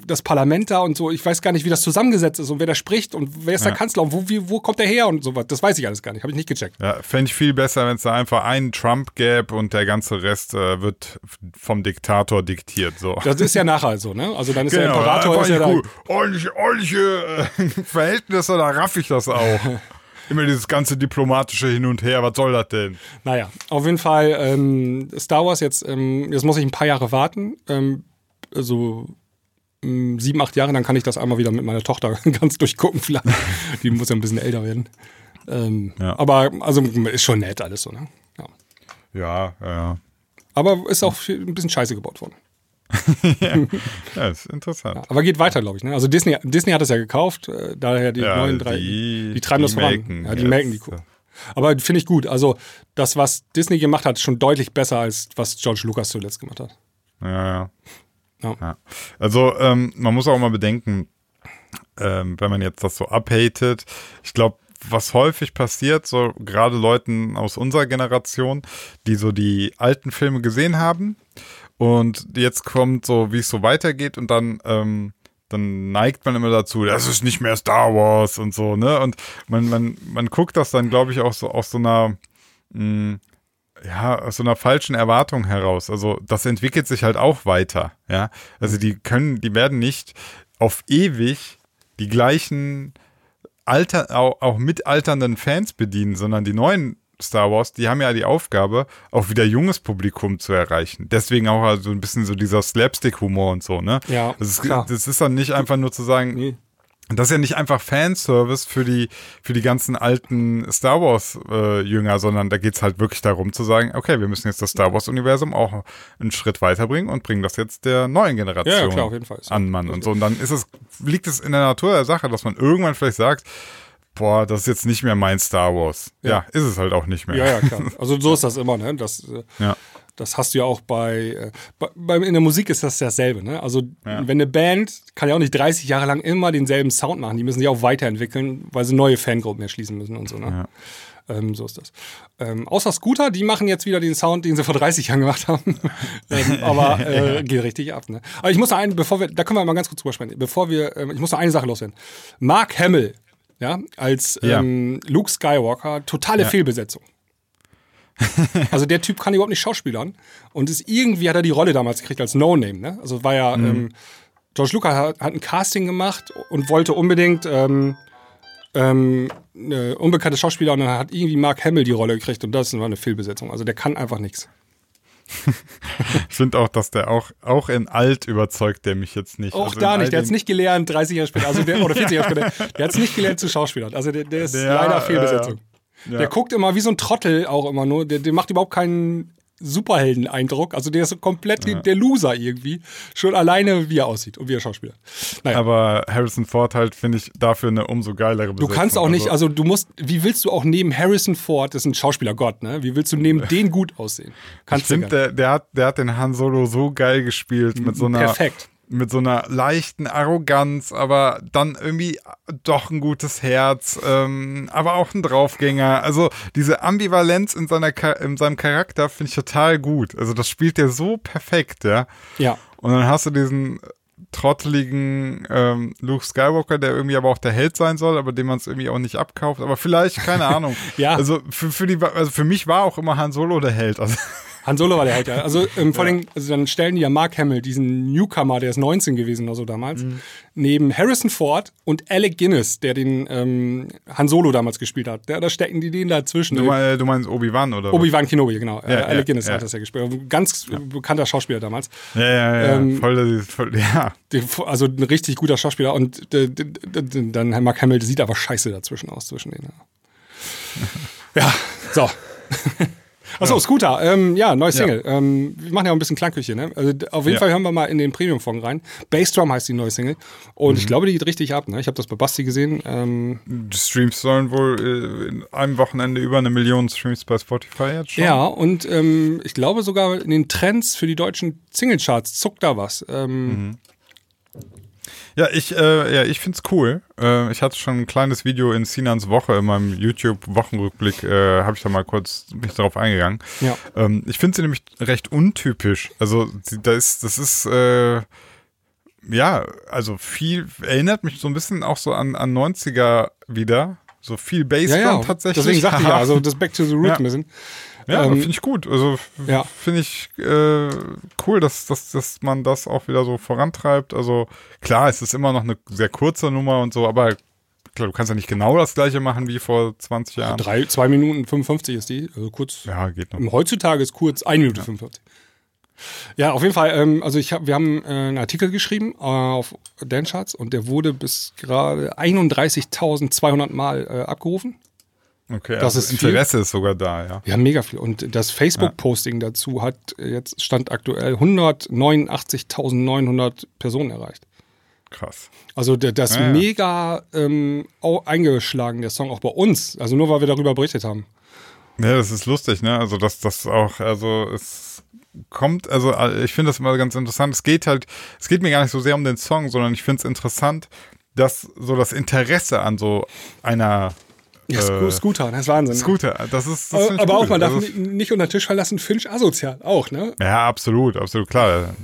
[SPEAKER 2] das Parlament da und so. Ich weiß gar nicht, wie das zusammengesetzt ist und wer da spricht und wer ist ja. der Kanzler und wo, wie, wo kommt der her und sowas. Das weiß ich alles gar nicht. Habe ich nicht gecheckt.
[SPEAKER 1] Ja, fände ich viel besser, wenn es da einfach einen Trump gäbe und der ganze Rest äh, wird vom Diktator diktiert. So.
[SPEAKER 2] Das ist ja nachher so, ne? Also dann ist genau, der Imperator. Ist ja da
[SPEAKER 1] ordentliche, ordentliche äh, Verhältnisse, da raff ich das auch. Immer dieses ganze diplomatische Hin und Her, was soll das denn?
[SPEAKER 2] Naja, auf jeden Fall ähm, Star Wars jetzt, ähm, jetzt muss ich ein paar Jahre warten. Ähm, also sieben, acht Jahre, dann kann ich das einmal wieder mit meiner Tochter ganz durchgucken. Vielleicht. Die muss ja ein bisschen älter werden. Ähm, ja. Aber also ist schon nett alles so, ne?
[SPEAKER 1] Ja, ja. ja.
[SPEAKER 2] Aber ist auch ein bisschen scheiße gebaut worden.
[SPEAKER 1] ja. ja, ist interessant. Ja,
[SPEAKER 2] aber geht weiter, glaube ich. Ne? Also Disney, Disney hat es ja gekauft, äh, daher die ja, neuen drei,
[SPEAKER 1] die,
[SPEAKER 2] die treiben
[SPEAKER 1] die
[SPEAKER 2] das voran. Ja, die melken die Kuh. Aber finde ich gut. Also das, was Disney gemacht hat, ist schon deutlich besser als was George Lucas zuletzt gemacht hat.
[SPEAKER 1] Ja, ja. Ja. Also ähm, man muss auch mal bedenken, ähm, wenn man jetzt das so abhatet, ich glaube, was häufig passiert, so gerade Leuten aus unserer Generation, die so die alten Filme gesehen haben und jetzt kommt so, wie es so weitergeht und dann ähm, dann neigt man immer dazu, das ist nicht mehr Star Wars und so, ne? Und man, man, man guckt das dann, glaube ich, auch so aus so einer mh, mm, ja, aus so einer falschen Erwartung heraus. Also das entwickelt sich halt auch weiter, ja. Also die können, die werden nicht auf ewig die gleichen alter, auch, auch mitalternden Fans bedienen, sondern die neuen Star Wars, die haben ja die Aufgabe, auch wieder junges Publikum zu erreichen. Deswegen auch also ein bisschen so dieser Slapstick-Humor und so, ne?
[SPEAKER 2] Ja.
[SPEAKER 1] Das ist, klar. das ist dann nicht einfach nur zu sagen, nee. Das ist ja nicht einfach Fanservice für die, für die ganzen alten Star Wars-Jünger, äh, sondern da geht es halt wirklich darum zu sagen, okay, wir müssen jetzt das Star Wars-Universum auch einen Schritt weiterbringen und bringen das jetzt der neuen Generation ja,
[SPEAKER 2] klar, auf jeden Fall.
[SPEAKER 1] an Mann und so. Und dann ist es, liegt es in der Natur der Sache, dass man irgendwann vielleicht sagt, boah, das ist jetzt nicht mehr mein Star Wars. Ja, ja ist es halt auch nicht mehr.
[SPEAKER 2] Ja, ja, klar. Also so ist das immer, ne? Das, äh, ja. Das hast du ja auch bei, äh, bei, in der Musik ist das dasselbe. Ne? Also ja. wenn eine Band kann ja auch nicht 30 Jahre lang immer denselben Sound machen, die müssen sich auch weiterentwickeln, weil sie neue Fangruppen erschließen müssen und so. Ne? Ja. Ähm, so ist das. Ähm, außer Scooter, die machen jetzt wieder den Sound, den sie vor 30 Jahren gemacht haben. ähm, aber äh, geht richtig ab. Ne? Aber ich muss noch einen, bevor wir, da können wir mal ganz kurz drüber sprechen. Bevor wir, ähm, ich muss noch eine Sache loswerden. Mark Hamill, ja, als ja. Ähm, Luke Skywalker, totale Fehlbesetzung. also der Typ kann überhaupt nicht schauspielern. Und ist, irgendwie hat er die Rolle damals gekriegt als No-Name. Ne? Also war ja, mhm. ähm, George Lucas hat, hat, ein Casting gemacht und wollte unbedingt ähm, ähm, eine unbekannte Schauspieler und dann hat irgendwie Mark Hamill die Rolle gekriegt und das war eine Fehlbesetzung. Also der kann einfach nichts.
[SPEAKER 1] ich finde auch, dass der auch, auch in alt überzeugt der mich jetzt nicht.
[SPEAKER 2] Auch also da nicht, der hat es nicht gelernt, 30 Jahre später, also der, oder 40 Jahre später, der hat es nicht gelernt zu Schauspielern. Also der, der ist der, leider Fehlbesetzung. Äh, ja. Der guckt immer wie so ein Trottel auch immer nur. Der, der macht überhaupt keinen Superhelden-Eindruck. Also der ist so komplett ja. der Loser irgendwie. Schon alleine, wie er aussieht und wie er Schauspieler.
[SPEAKER 1] Naja. Aber Harrison Ford halt, finde ich, dafür eine umso geilere
[SPEAKER 2] Besetzung. Du kannst auch nicht, also, also du musst, wie willst du auch neben Harrison Ford, das ist ein Schauspielergott, ne? Wie willst du neben den gut aussehen?
[SPEAKER 1] Kannst ich finde, der, der, hat, der hat den Han Solo so geil gespielt mit so einer.
[SPEAKER 2] Perfekt
[SPEAKER 1] mit so einer leichten Arroganz, aber dann irgendwie doch ein gutes Herz, ähm, aber auch ein Draufgänger. Also diese Ambivalenz in, seiner, in seinem Charakter finde ich total gut. Also das spielt er so perfekt, ja.
[SPEAKER 2] Ja.
[SPEAKER 1] Und dann hast du diesen trotteligen ähm, Luke Skywalker, der irgendwie aber auch der Held sein soll, aber dem man es irgendwie auch nicht abkauft. Aber vielleicht, keine Ahnung.
[SPEAKER 2] ja.
[SPEAKER 1] Also für, für, die, also für mich war auch immer Han Solo der Held. Also
[SPEAKER 2] Han Solo war der Held, ja. Also ähm, vor allem, also dann stellen die ja Mark Hamill, diesen Newcomer, der ist 19 gewesen oder so damals, mhm. neben Harrison Ford und Alec Guinness, der den ähm, Han Solo damals gespielt hat. Da, da stecken die den dazwischen.
[SPEAKER 1] Du, mein, du meinst Obi-Wan, oder?
[SPEAKER 2] Obi-Wan Kenobi, genau. Ja, äh, Alec ja, Guinness hat das ja gespielt. Ganz bekannter Schauspieler damals.
[SPEAKER 1] Ja, ja, ja. Ähm, voll, voll, ja.
[SPEAKER 2] Also ein richtig guter Schauspieler und dann Mark Hamill sieht aber scheiße dazwischen aus, zwischen denen. Ja, so. Achso, Scooter, ähm, ja, neue Single. Ähm, wir machen ja auch ein bisschen Klangküche, ne? Also auf jeden
[SPEAKER 1] Ja.
[SPEAKER 2] Fall hören wir mal in den Premium-Fong rein. Bassdrum heißt die neue Single. Und
[SPEAKER 1] Mhm.
[SPEAKER 2] ich glaube, die geht richtig ab, ne? Ich habe das bei Basti gesehen. Ähm,
[SPEAKER 1] Die Streams sollen wohl äh, in einem Wochenende über eine Million Streams bei Spotify jetzt schon.
[SPEAKER 2] ja, und ähm, ich glaube sogar in den Trends für die deutschen Singlecharts zuckt da was. Ähm,
[SPEAKER 1] Mhm. Ja, ich, äh, ja, ich find's cool. Äh, ich hatte schon ein kleines Video in Sinans Woche in meinem YouTube-Wochenrückblick, äh, habe ich da mal kurz mich darauf eingegangen.
[SPEAKER 2] Ja.
[SPEAKER 1] Ähm, ich finde sie nämlich recht untypisch. Also da ist, das ist äh, ja, also viel erinnert mich so ein bisschen auch so an, an 90er wieder. So viel Bassdrum
[SPEAKER 2] ja, ja,
[SPEAKER 1] tatsächlich.
[SPEAKER 2] deswegen sagte ich ja, also das Back to the Root
[SPEAKER 1] Ja.
[SPEAKER 2] ein bisschen.
[SPEAKER 1] Ja,
[SPEAKER 2] Ähm,
[SPEAKER 1] finde ich gut. Also
[SPEAKER 2] ja.
[SPEAKER 1] finde ich äh, cool, dass, dass, dass man das auch wieder so vorantreibt. Also klar, es ist immer noch eine sehr kurze Nummer und so, aber klar, du kannst ja nicht genau das gleiche machen wie vor 20 Jahren.
[SPEAKER 2] Drei, zwei Minuten 55 ist die, also kurz.
[SPEAKER 1] Ja, geht noch.
[SPEAKER 2] Heutzutage ist kurz 1 Minute 55. Ja, auf jeden Fall. Ähm, also ich hab, wir haben äh, einen Artikel geschrieben äh, auf Dancharts und der wurde bis gerade 31.200 Mal äh, abgerufen.
[SPEAKER 1] Okay,
[SPEAKER 2] das
[SPEAKER 1] also
[SPEAKER 2] ist viel.
[SPEAKER 1] Interesse ist sogar da, ja.
[SPEAKER 2] Wir haben mega viel. Und das Facebook-Posting dazu hat jetzt Stand aktuell 189.900 Personen erreicht.
[SPEAKER 1] Krass.
[SPEAKER 2] Also der, das
[SPEAKER 1] Ja, ja.
[SPEAKER 2] mega ähm, eingeschlagen, der Song auch bei uns. Also nur weil wir darüber berichtet haben.
[SPEAKER 1] Ja, das ist lustig, ne? Also, dass das auch, also es kommt, also äh, ich finde das immer ganz interessant. Es geht halt, es geht mir gar nicht so sehr um den Song, sondern ich finde es interessant, dass so das Interesse an so einer
[SPEAKER 2] Ja,
[SPEAKER 1] Äh,
[SPEAKER 2] Scooter, das ist Wahnsinn.
[SPEAKER 1] Scooter, das ist. Das
[SPEAKER 2] aber aber
[SPEAKER 1] gut.
[SPEAKER 2] auch, man darf
[SPEAKER 1] also,
[SPEAKER 2] ni- nicht unter den Tisch verlassen, Finch asozial auch, ne?
[SPEAKER 1] Ja, absolut, absolut, klar.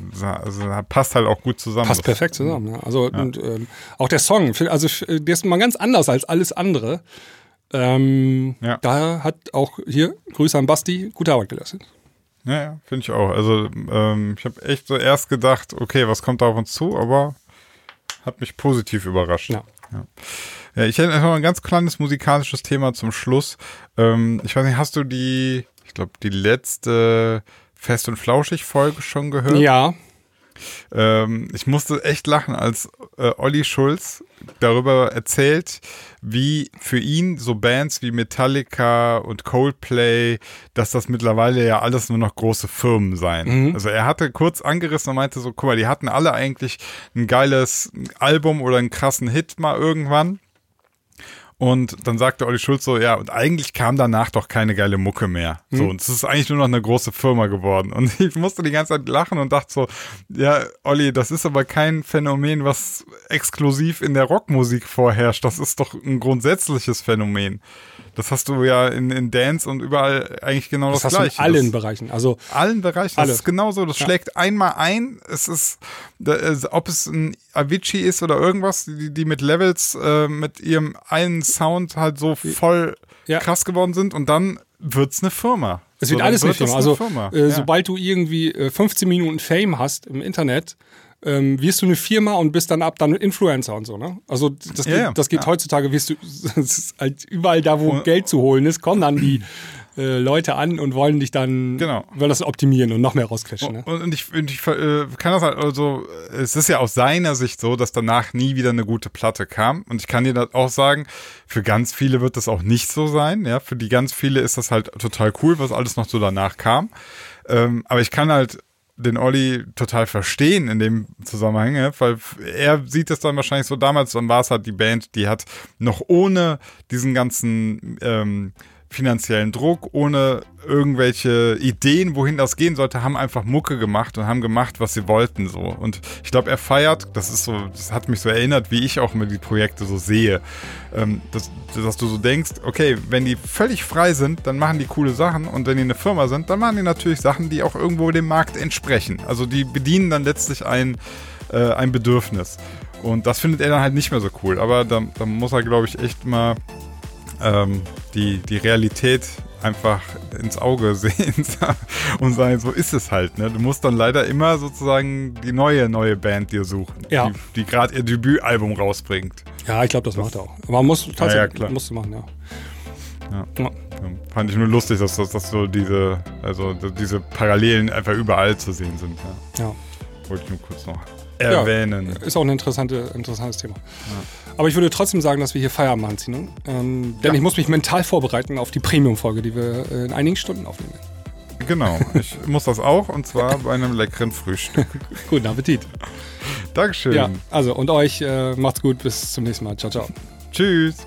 [SPEAKER 1] Also, passt halt auch gut zusammen.
[SPEAKER 2] Passt perfekt zusammen. Ne? Also und, ähm, auch der Song, also der ist mal ganz anders als alles andere. Ähm,
[SPEAKER 1] Ja.
[SPEAKER 2] Da hat auch hier Grüße an Basti gute Arbeit geleistet.
[SPEAKER 1] Ja, ja finde ich auch. Also, ähm, ich habe echt so erst gedacht, okay, was kommt da auf uns zu, aber hat mich positiv überrascht.
[SPEAKER 2] Ja.
[SPEAKER 1] Ja, ich hätte einfach mal ein ganz kleines musikalisches Thema zum Schluss. Ähm, ich weiß nicht, hast du die, ich glaube, die letzte Fest und Flauschig-Folge schon gehört?
[SPEAKER 2] Ja,
[SPEAKER 1] Ähm, ich musste echt lachen, als äh, Olli Schulz darüber erzählt, wie für ihn so Bands wie Metallica und Coldplay, dass das mittlerweile ja alles nur noch große Firmen seien. Also er hatte kurz angerissen und meinte so, guck mal, die hatten alle eigentlich ein geiles Album oder einen krassen Hit mal irgendwann. Und dann sagte Olli Schulz so, ja, und eigentlich kam danach doch keine geile Mucke mehr. So, und es ist eigentlich nur noch eine große Firma geworden. Und ich musste die ganze Zeit lachen und dachte so, ja, Olli, das ist aber kein Phänomen, was exklusiv in der Rockmusik vorherrscht. Das ist doch ein grundsätzliches Phänomen. Das hast du ja in, in Dance und überall eigentlich genau das,
[SPEAKER 2] das du in
[SPEAKER 1] Gleiche.
[SPEAKER 2] allen
[SPEAKER 1] das,
[SPEAKER 2] Bereichen. Also
[SPEAKER 1] allen Bereichen. Das
[SPEAKER 2] Alle.
[SPEAKER 1] ist genauso. Das schlägt einmal ein. Es ist, da, ob es ein Avicii ist oder irgendwas, die, die mit Levels, äh, mit ihrem einen Sound halt so voll
[SPEAKER 2] Ja.
[SPEAKER 1] krass geworden sind und dann wird's eine Firma.
[SPEAKER 2] es
[SPEAKER 1] So,
[SPEAKER 2] wird alles eine
[SPEAKER 1] wird das
[SPEAKER 2] Firma. Also
[SPEAKER 1] Firma.
[SPEAKER 2] Äh,
[SPEAKER 1] Ja.
[SPEAKER 2] sobald du irgendwie äh, 15 Minuten Fame hast im Internet, ähm, wirst du eine Firma und bist dann ab dann Influencer und so, ne? Also das geht,
[SPEAKER 1] ja.
[SPEAKER 2] das geht
[SPEAKER 1] Ja.
[SPEAKER 2] heutzutage, wirst du halt überall da, wo
[SPEAKER 1] Und-
[SPEAKER 2] Geld zu holen ist, kommen dann die äh, Leute an und wollen dich dann
[SPEAKER 1] Genau.
[SPEAKER 2] wollen das optimieren und noch mehr rausquetschen. Ne?
[SPEAKER 1] Und, und ich, und ich äh, kann das halt, also, es ist ja aus seiner Sicht so, dass danach nie wieder eine gute Platte kam. Und ich kann dir das auch sagen, für ganz viele wird das auch nicht so sein. Ja, für die ganz viele ist das halt total cool, was alles noch so danach kam. Ähm, aber ich kann halt den Olli total verstehen in dem Zusammenhang, ja, weil er sieht es dann wahrscheinlich so damals, dann war es halt die Band, die hat noch ohne diesen ganzen ähm, finanziellen Druck, ohne irgendwelche Ideen, wohin das gehen sollte, haben einfach Mucke gemacht und haben gemacht, was sie wollten so. Und ich glaube, er feiert, das ist so, das hat mich so erinnert, wie ich auch immer die Projekte so sehe, ähm, dass, dass du so denkst, okay, wenn die völlig frei sind, dann machen die coole Sachen und wenn die eine Firma sind, dann machen die natürlich Sachen, die auch irgendwo dem Markt entsprechen. Also die bedienen dann letztlich ein, äh, ein Bedürfnis. Und das findet er dann halt nicht mehr so cool. Aber da, da muss er, glaube ich, echt mal ähm, die, die Realität einfach ins Auge sehen und sagen, so ist es halt. Ne? Du musst dann leider immer sozusagen die neue, neue Band dir suchen,
[SPEAKER 2] Ja.
[SPEAKER 1] die, die gerade ihr Debütalbum rausbringt.
[SPEAKER 2] Ja, ich glaube, das macht er auch. Aber man muss
[SPEAKER 1] ja,
[SPEAKER 2] tatsächlich
[SPEAKER 1] klar.
[SPEAKER 2] musst du machen, ja.
[SPEAKER 1] Ja.
[SPEAKER 2] Ja.
[SPEAKER 1] Ja, Fand ich nur lustig, dass das dass so diese, also dass diese Parallelen einfach überall zu sehen sind. Ja.
[SPEAKER 2] ja.
[SPEAKER 1] Wollte ich nur kurz noch erwähnen.
[SPEAKER 2] Ist auch ein interessante, interessantes Thema. Aber ich würde trotzdem sagen, dass wir hier Feierabend machen, Tino. Ähm, denn
[SPEAKER 1] Ja.
[SPEAKER 2] ich muss mich mental vorbereiten auf die Premium-Folge, die wir äh, in einigen Stunden aufnehmen. werden.
[SPEAKER 1] Genau, ich muss das auch und zwar bei einem leckeren Frühstück.
[SPEAKER 2] Guten Appetit.
[SPEAKER 1] Dankeschön.
[SPEAKER 2] Ja, also und euch äh, macht's gut, bis zum nächsten Mal. Ciao, ciao.
[SPEAKER 1] Tschüss.